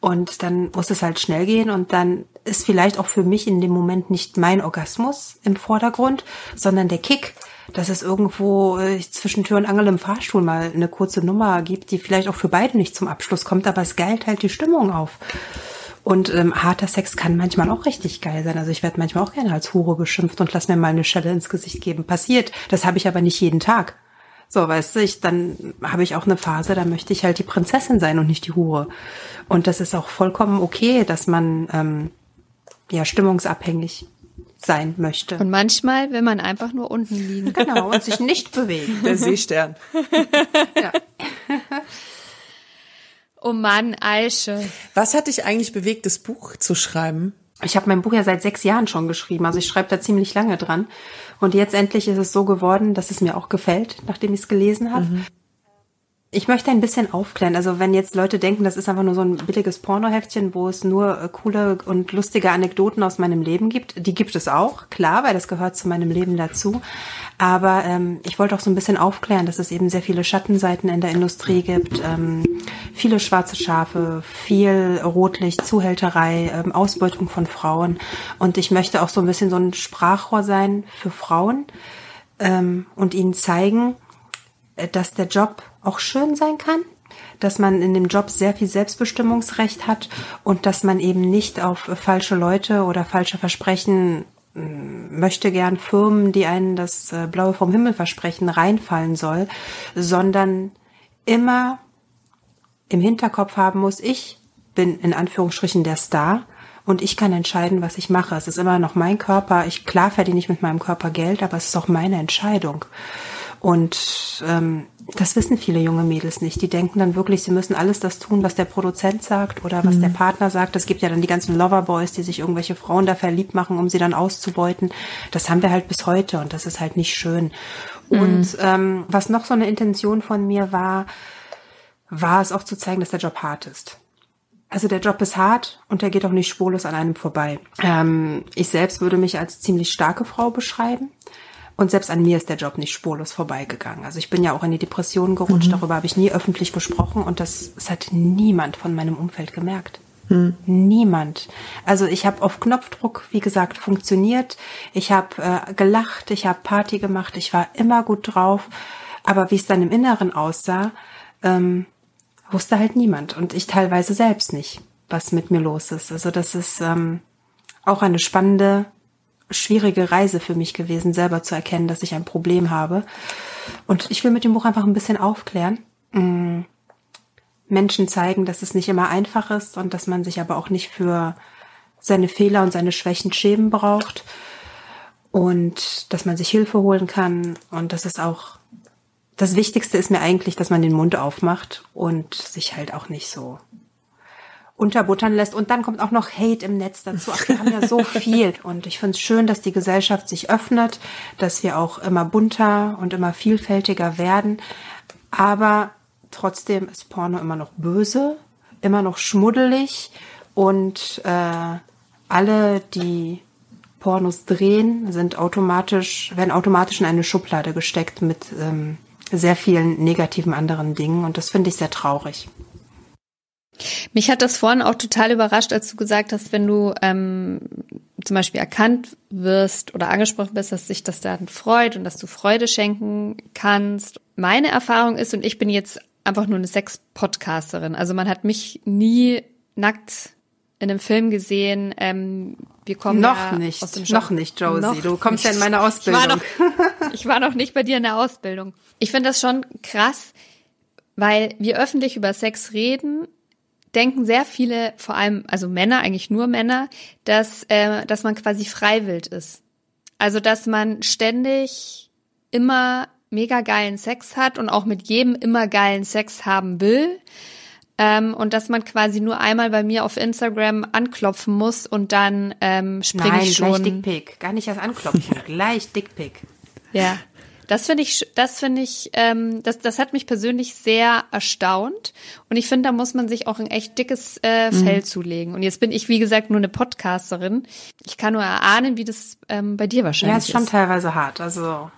und dann muss es halt schnell gehen und dann ist vielleicht auch für mich in dem Moment nicht mein Orgasmus im Vordergrund, sondern der Kick, dass es irgendwo äh, zwischen Tür und Angel im Fahrstuhl mal eine kurze Nummer gibt, die vielleicht auch für beide nicht zum Abschluss kommt, aber es geilt halt die Stimmung auf. Und ähm, harter Sex kann manchmal auch richtig geil sein. Also ich werde manchmal auch gerne als Hure beschimpft und lass mir mal eine Schelle ins Gesicht geben. Passiert. Das habe ich aber nicht jeden Tag. So, weißt du, ich, dann habe ich auch eine Phase, da möchte ich halt die Prinzessin sein und nicht die Hure. Und das ist auch vollkommen okay, dass man ähm, ja stimmungsabhängig sein möchte. Und manchmal will man einfach nur unten liegen. genau, und sich nicht bewegen. Der Seestern. Ja. Oh Mann, Aische. Was hat dich eigentlich bewegt, das Buch zu schreiben? Ich habe mein Buch ja seit sechs Jahren schon geschrieben, also ich schreibe da ziemlich lange dran. Und jetzt endlich ist es so geworden, dass es mir auch gefällt, nachdem ich es gelesen habe. Ich möchte ein bisschen aufklären. Also wenn jetzt Leute denken, das ist einfach nur so ein billiges Pornoheftchen, wo es nur äh, coole und lustige Anekdoten aus meinem Leben gibt, die gibt es auch, klar, weil das gehört zu meinem Leben dazu. Aber ähm, ich wollte auch so ein bisschen aufklären, dass es eben sehr viele Schattenseiten in der Industrie gibt, ähm, viele schwarze Schafe, viel Rotlicht, Zuhälterei, ähm, Ausbeutung von Frauen. Und ich möchte auch so ein bisschen so ein Sprachrohr sein für Frauen ähm, und ihnen zeigen, äh, dass der Job auch schön sein kann, dass man in dem Job sehr viel Selbstbestimmungsrecht hat und dass man eben nicht auf falsche Leute oder falsche Versprechen mh, möchte gern Firmen, die einen das äh, Blaue vom Himmel versprechen, reinfallen soll, sondern immer im Hinterkopf haben muss, ich bin in Anführungsstrichen der Star und ich kann entscheiden, was ich mache. Es ist immer noch mein Körper. Ich klar verdiene ich mit meinem Körper Geld, aber es ist auch meine Entscheidung. Und ähm, das wissen viele junge Mädels nicht. Die denken dann wirklich, sie müssen alles das tun, was der Produzent sagt oder was der Partner sagt. Es gibt ja dann die ganzen Loverboys, die sich irgendwelche Frauen da verliebt machen, um sie dann auszubeuten. Das haben wir halt bis heute und das ist halt nicht schön. Und ähm, was noch so eine Intention von mir war, war es auch zu zeigen, dass der Job hart ist. Also der Job ist hart und der geht auch nicht spurlos an einem vorbei. Ähm, ich selbst würde mich als ziemlich starke Frau beschreiben. Und selbst an mir ist der Job nicht spurlos vorbeigegangen. Also ich bin ja auch in die Depression gerutscht, darüber habe ich nie öffentlich gesprochen und das, das hat niemand von meinem Umfeld gemerkt. Niemand. Also ich habe auf Knopfdruck, wie gesagt, funktioniert. Ich habe äh, gelacht, ich habe Party gemacht, ich war immer gut drauf. Aber wie es dann im Inneren aussah, ähm, wusste halt niemand und ich teilweise selbst nicht, was mit mir los ist. Also das ist ähm, auch eine spannende, schwierige Reise für mich gewesen, selber zu erkennen, dass ich ein Problem habe. Und ich will mit dem Buch einfach ein bisschen aufklären. Mm, Menschen zeigen, dass es nicht immer einfach ist und dass man sich aber auch nicht für seine Fehler und seine Schwächen schämen braucht und dass man sich Hilfe holen kann und dass es auch das Wichtigste ist mir eigentlich, dass man den Mund aufmacht und sich halt auch nicht so unterbuttern lässt. Und dann kommt auch noch Hate im Netz dazu. Ach, wir haben ja so viel. Und ich finde es schön, dass die Gesellschaft sich öffnet, dass wir auch immer bunter und immer vielfältiger werden. Aber trotzdem ist Porno immer noch böse, immer noch schmuddelig und äh, alle, die Pornos drehen, sind automatisch, werden automatisch in eine Schublade gesteckt mit ähm, sehr vielen negativen anderen Dingen und das finde ich sehr traurig. Mich hat das vorhin auch total überrascht, als du gesagt hast, wenn du ähm, zum Beispiel erkannt wirst oder angesprochen bist, dass sich das dann freut und dass du Freude schenken kannst. Meine Erfahrung ist, und ich bin jetzt einfach nur eine Sex-Podcasterin, also man hat mich nie nackt in einem Film gesehen. Ähm, wir kommen Noch ja nicht, aus dem noch nicht, Josie. Noch du kommst ja in meine Ich war, Ausbildung. noch, ich war noch nicht bei dir in der Ausbildung. Ich finde das schon krass, weil wir öffentlich über Sex reden, denken sehr viele, vor allem, also Männer, eigentlich nur Männer, dass, äh, dass man quasi freiwillig ist. Also, dass man ständig immer mega geilen Sex hat und auch mit jedem immer geilen Sex haben will. Ähm, und dass man quasi nur einmal bei mir auf Instagram anklopfen muss und dann ähm, springe Nein, ich gleich schon. Dickpick. Gar nicht erst anklopfen, gleich Dickpick. Ja. Das finde ich, das finde ich, ähm, das, das hat mich persönlich sehr erstaunt. Und ich finde, da muss man sich auch ein echt dickes äh, Mhm. Fell zulegen. Und jetzt bin ich, wie gesagt, nur eine Podcasterin. Ich kann nur erahnen, wie das ähm, bei dir wahrscheinlich Ja, ist schon ist. teilweise hart. Also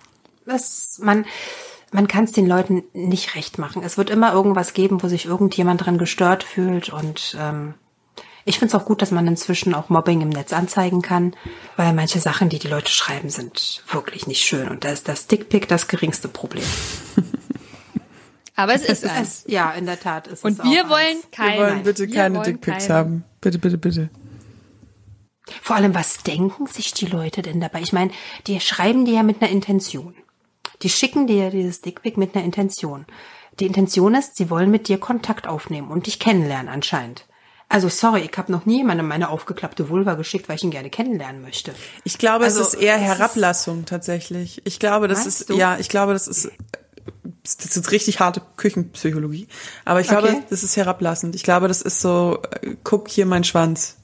das, man, man kann es den Leuten nicht recht machen. Es wird immer irgendwas geben, wo sich irgendjemand dran gestört fühlt. Und ähm, ich finde es auch gut, dass man inzwischen auch Mobbing im Netz anzeigen kann, weil manche Sachen, die die Leute schreiben, sind wirklich nicht schön. Und da ist das Dickpick das geringste Problem. Aber es ist Es eins. ist, ja, in der Tat ist Und es wir auch wollen eins. keine. Wir wollen bitte Wir keine wollen Dickpics keine. haben. Bitte, bitte, bitte. Vor allem, was denken sich die Leute denn dabei? Ich meine, die schreiben dir ja mit einer Intention. Die schicken dir ja dieses Dickpick mit einer Intention. Die Intention ist, sie wollen mit dir Kontakt aufnehmen und dich kennenlernen anscheinend. Also sorry, ich habe noch nie jemandem meine aufgeklappte Vulva geschickt, weil ich ihn gerne kennenlernen möchte. Ich glaube, Also, es ist eher es ist- Herablassung tatsächlich. Ich glaube, das ist, du? ja, ich glaube, das ist, das ist jetzt richtig harte Küchenpsychologie. Aber ich glaube, Okay. das ist herablassend. Ich glaube, das ist so, äh, guck hier mein Schwanz.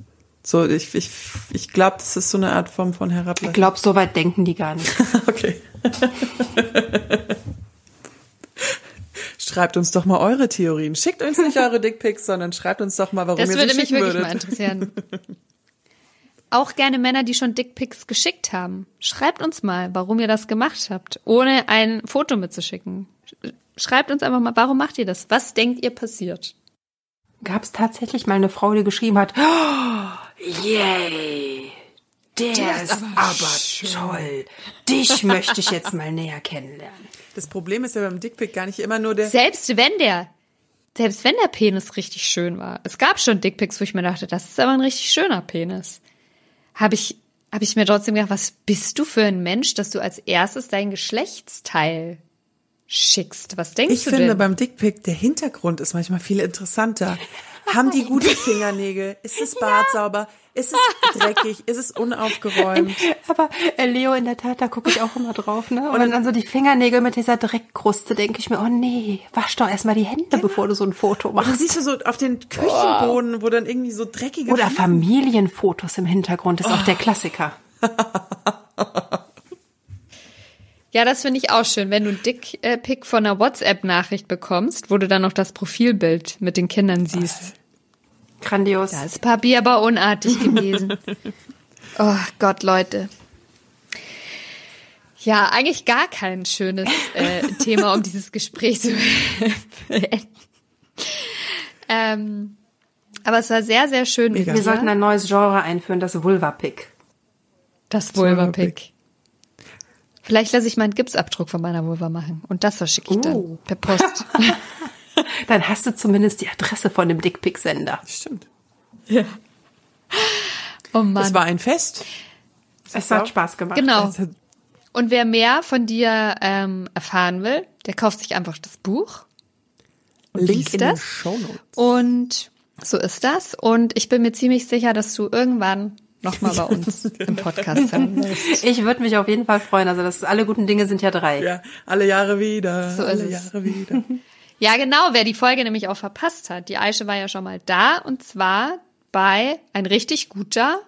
So, ich, ich, ich glaube, das ist so eine Art Form von Ich Herablassung. glaube, so weit denken die gar nicht. Okay. Schreibt uns doch mal eure Theorien. Schickt uns nicht eure Dickpics, sondern schreibt uns doch mal, warum Das ihr würde sie mich schicken wirklich würdet. mal interessieren. Auch gerne Männer, die schon Dickpics geschickt haben. Schreibt uns mal, warum ihr das gemacht habt, ohne ein Foto mitzuschicken. Sch- Schreibt uns einfach mal, warum macht ihr das? Was denkt ihr passiert? Gab es tatsächlich mal eine Frau, die geschrieben hat, oh, yay, der, ist aber, toll. Dich möchte ich jetzt mal näher kennenlernen. Das Problem ist ja beim Dickpic gar nicht immer nur der. Selbst wenn der, selbst wenn der Penis richtig schön war. Es gab schon Dickpics, wo ich mir dachte, das ist aber ein richtig schöner Penis. Habe ich, habe ich mir trotzdem gedacht, was bist du für ein Mensch, dass du als erstes dein Geschlechtsteil schickst? Was denkst Ich du finde denn? beim Dickpic, der Hintergrund ist manchmal viel interessanter. Haben die gute Fingernägel? Ist das Bart sauber? Ist es dreckig? Ist es unaufgeräumt? Aber äh, Leo, in der Tat, da gucke ich auch immer drauf, ne? Und dann so die Fingernägel mit dieser Dreckkruste, denke ich mir, oh nee, wasch doch erstmal die Hände, bevor du so ein Foto Dann machst. siehst du so auf den Küchenboden, wo dann irgendwie so dreckige Oder Familienfotos im Hintergrund ist auch der Klassiker. Ja, das finde ich auch schön, wenn du ein Dickpick von einer WhatsApp-Nachricht bekommst, wo du dann noch das Profilbild mit den Kindern siehst. Grandios. Da ist Papi aber unartig gewesen. oh Gott, Leute. Ja, eigentlich gar kein schönes äh, Thema, um dieses Gespräch zu beenden. ähm, aber es war sehr, sehr schön mit Mega. Wir dir. sollten ein neues Genre einführen, das Vulva-Pick. Das Vulva-Pick. Vielleicht lasse ich mal einen Gipsabdruck von meiner Vulva machen. Und das verschicke ich dann Oh. per Post. Dann hast du zumindest die Adresse von dem Dickpick-Sender. Stimmt. Oh Mann. Es war ein Fest. Es hat Spaß gemacht. Genau. Hat- Und wer mehr von dir ähm, erfahren will, der kauft sich einfach das Buch. Und Link liest in den das. Shownotes. Und so ist das. Und ich bin mir ziemlich sicher, dass du irgendwann nochmal bei uns im Podcast wirst. Ich würde mich auf jeden Fall freuen. Also das alle guten Dinge sind ja drei. Ja, alle Jahre wieder. So ist alle es. Jahre wieder. Ja, genau, wer die Folge nämlich auch verpasst hat. Die Aische war ja schon mal da und zwar bei ein richtig guter.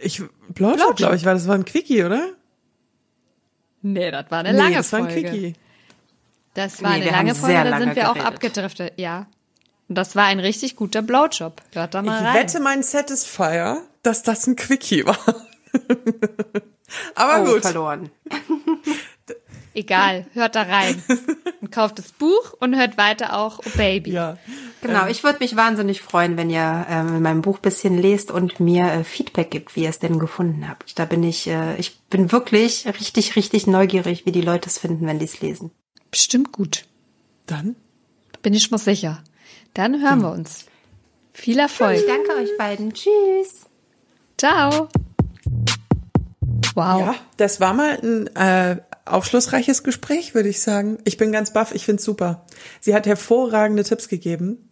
Ich, Blowjob, glaube ich, war das war ein Quickie, oder? Nee, das war eine lange nee, das war ein Folge. Quickie. Das war Nee, eine lange haben Folge, da sind wir auch geredet. abgedriftet, ja. Und das war ein richtig guter Blowjob. Hört da mal Ich rein. wette mein Satisfier, dass das ein Quickie war. Aber Oh, gut. verloren. Egal, hört da rein. Und kauft das Buch und hört weiter auch Oh Baby. Ja. Genau, ich würde mich wahnsinnig freuen, wenn ihr ähm, in meinem Buch bisschen lest und mir äh, Feedback gibt, wie ihr es denn gefunden habt. Da bin ich, äh, ich bin wirklich richtig, richtig neugierig, wie die Leute es finden, wenn die es lesen. Bestimmt gut. Dann? Bin ich mir sicher. Dann hören wir uns. Viel Erfolg. danke euch beiden. Tschüss. Ciao. Wow. Ja, das war mal ein äh, aufschlussreiches Gespräch, würde ich sagen. Ich bin ganz baff, ich find's super. Sie hat hervorragende Tipps gegeben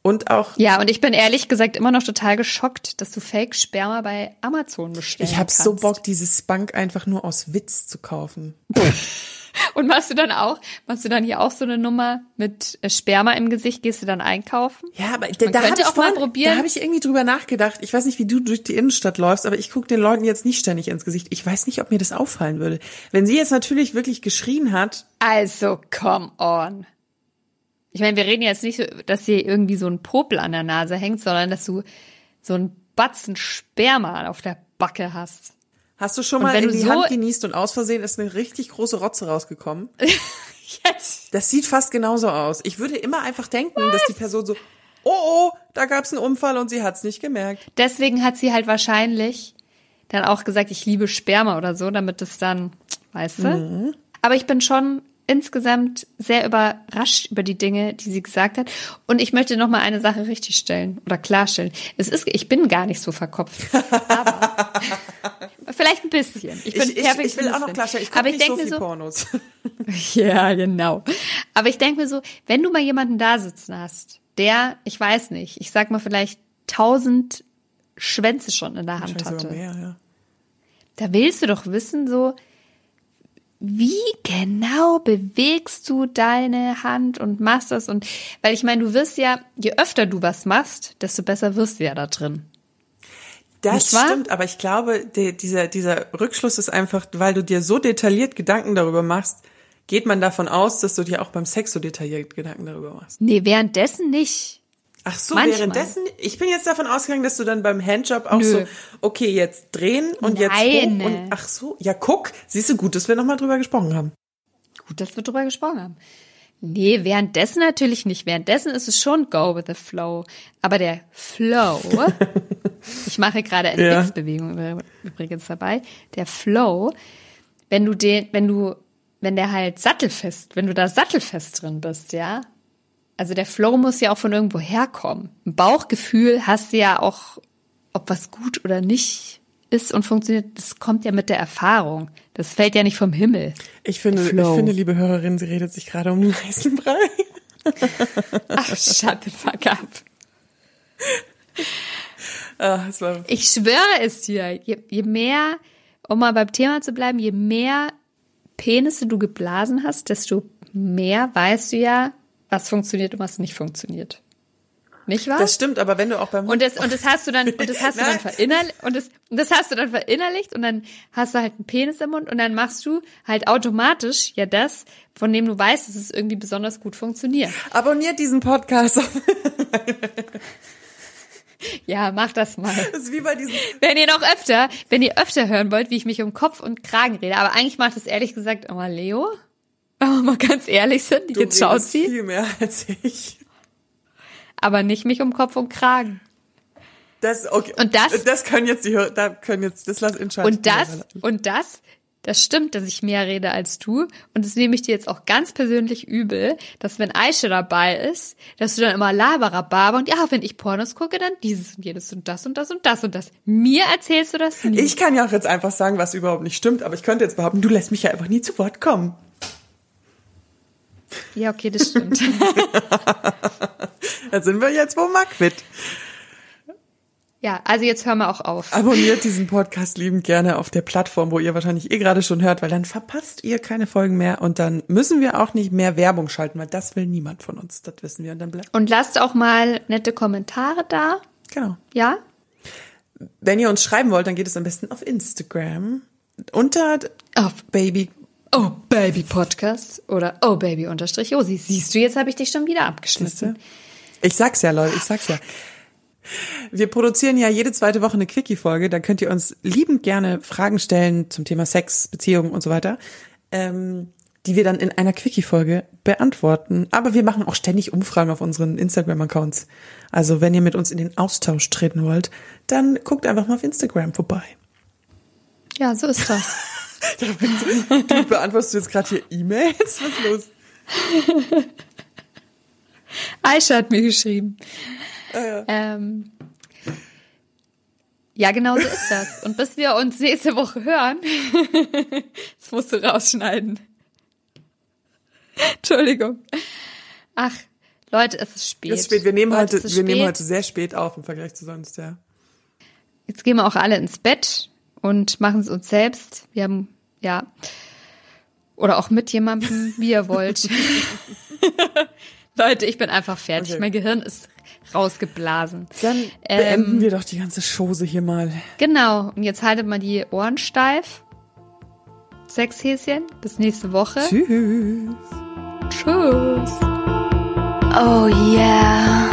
und auch Ja, und ich bin ehrlich gesagt immer noch total geschockt, dass du Fake-Sperma bei Amazon bestellst. ich habe so Bock, dieses Spunk einfach nur aus Witz zu kaufen. Und machst du dann auch, machst du dann hier auch so eine Nummer mit äh, Sperma im Gesicht? Gehst du dann einkaufen? Ja, aber da, da habe könnte ich auch mal probieren. Da habe ich irgendwie drüber nachgedacht. Ich weiß nicht, wie du durch die Innenstadt läufst, aber ich gucke den Leuten jetzt nicht ständig ins Gesicht. Ich weiß nicht, ob mir das auffallen würde. Wenn sie jetzt natürlich wirklich geschrien hat, Also, come on. Ich meine, wir reden jetzt nicht so, dass dir irgendwie so ein Popel an der Nase hängt, sondern dass du so ein Batzen Sperma auf der Backe hast. Hast du schon mal wenn in du die so- Hand genießt und aus Versehen ist eine richtig große Rotze rausgekommen? Jetzt. Das sieht fast genauso aus. Ich würde immer einfach denken, dass die Person so, oh, oh, da gab's einen Unfall und sie hat's nicht gemerkt. Deswegen hat sie halt wahrscheinlich dann auch gesagt, ich liebe Sperma oder so, damit es dann, weißt du? Mhm. Aber ich bin schon insgesamt sehr überrascht über die Dinge, die sie gesagt hat. Und ich möchte noch mal eine Sache richtig stellen oder klarstellen. Es ist, ich bin gar nicht so verkopft. Aber vielleicht ein bisschen. Ich bin Ich, ich, ich will auch noch klarstellen, ich gucke Aber ich nicht so denke viel so, Pornos. ja, genau. Aber ich denke mir so, wenn du mal jemanden da sitzen hast, der, ich weiß nicht, ich sag mal vielleicht tausend Schwänze schon in der Hand hatte, mehr, ja. da willst du doch wissen, so, wie genau bewegst du deine Hand und machst das und, weil ich meine, du wirst ja, je öfter du was machst, desto besser wirst du ja da drin. Das stimmt, aber ich glaube, der, dieser, dieser Rückschluss ist einfach, weil du dir so detailliert Gedanken darüber machst, geht man davon aus, dass du dir auch beim Sex so detailliert Gedanken darüber machst. Nee, währenddessen nicht. Ach so, Manchmal. währenddessen, ich bin jetzt davon ausgegangen, dass du dann beim Handjob auch Nö. so, okay, jetzt drehen und jetzt Nein. hoch und ach so, ja guck, siehst du gut, dass wir nochmal drüber gesprochen haben. Gut, dass wir drüber gesprochen haben. Nee, währenddessen natürlich nicht. Währenddessen ist es schon go with the flow. Aber der Flow, ich mache gerade eine Ja. Übrigens dabei, der Flow, wenn du den, wenn du, wenn der halt sattelfest, wenn du da sattelfest drin bist, ja, also der Flow muss ja auch von irgendwo herkommen. Ein Bauchgefühl hast du ja auch, ob was gut oder nicht ist und funktioniert, das kommt ja mit der Erfahrung. Das fällt ja nicht vom Himmel. Ich finde, ich finde, liebe Hörerin, sie redet sich gerade um den heißen Brei. Ach, shut the fuck up. War, Ich schwöre es dir, je, je mehr, um mal beim Thema zu bleiben, je mehr Penisse du geblasen hast, desto mehr weißt du ja, was funktioniert und was nicht funktioniert. Nicht wahr? das stimmt, aber wenn du auch beim und das, und das hast du dann, und das hast du dann verinnerlicht, und das, und das hast du dann verinnerlicht, und dann hast du halt einen Penis im Mund, und dann machst du halt automatisch ja das, von dem du weißt, dass es irgendwie besonders gut funktioniert. abonniert diesen Podcast. Ja, mach das mal. Das ist wie bei diesem Wenn ihr noch öfter, wenn ihr öfter hören wollt, wie ich mich um Kopf und Kragen rede, aber eigentlich macht es ehrlich gesagt immer Leo. Wenn wir mal ganz ehrlich sind, Du jetzt schaut sie, viel mehr als ich. Aber nicht mich um Kopf und Kragen. Das, okay. Und das- das können jetzt die da können jetzt, das lass entscheiden. Und das, und das, das stimmt, dass ich mehr rede als du. Und das nehme ich dir jetzt auch ganz persönlich übel, dass wenn Aisha dabei ist, dass du dann immer Laberababer und ja, wenn ich Pornos gucke, dann dieses und jenes und das und das und das und das. Mir erzählst du das nie. Ich kann ja auch jetzt einfach sagen, was überhaupt nicht stimmt, aber ich könnte jetzt behaupten, du lässt mich ja einfach nie zu Wort kommen. ja, okay, das stimmt. Da sind wir jetzt wo Marquit. ja, also jetzt hör mal auch auf. Abonniert diesen Podcast liebend gerne auf der Plattform, wo ihr wahrscheinlich eh gerade schon hört, weil dann verpasst ihr keine Folgen mehr und dann müssen wir auch nicht mehr Werbung schalten, weil das will niemand von uns. Das wissen wir und dann bleibt. Und lasst auch mal nette Kommentare da. Genau. Ja? Wenn ihr uns schreiben wollt, dann geht es am besten auf Instagram unter Auf Baby. Oh Baby Podcast oder Oh Baby unterstrich Josi. Siehst du, jetzt habe ich dich schon wieder abgeschnitten. Ich sag's ja, Leute, ich sag's ja. Wir produzieren ja jede zweite Woche eine Quickie-Folge. Da könnt ihr uns liebend gerne Fragen stellen zum Thema Sex, Beziehungen und so weiter, ähm, die wir dann in einer Quickie-Folge beantworten. Aber wir machen auch ständig Umfragen auf unseren Instagram-Accounts. Also wenn ihr mit uns in den Austausch treten wollt, dann guckt einfach mal auf Instagram vorbei. Ja, so ist das. Du beantwortest jetzt gerade hier E-Mails? Was ist los? Aisha hat mir geschrieben. Ah, Ähm, ja, genau so ist das. Und bis wir uns nächste Woche hören, das musst du rausschneiden. Entschuldigung. Ach, Leute, es ist spät. Es ist spät. Wir nehmen Leute, heute, wir nehmen spät. heute sehr spät auf im Vergleich zu sonst, ja. Jetzt gehen wir auch alle ins Bett und machen es uns selbst. Wir haben, ja. Oder auch mit jemandem, wie ihr wollt. Leute, ich bin einfach fertig. Okay. Mein Gehirn ist rausgeblasen. Dann beenden wir doch die ganze Chose hier mal. Genau. Und jetzt haltet mal die Ohren steif. Sechs Häschen. Bis nächste Woche. Tschüss. Tschüss. Oh yeah.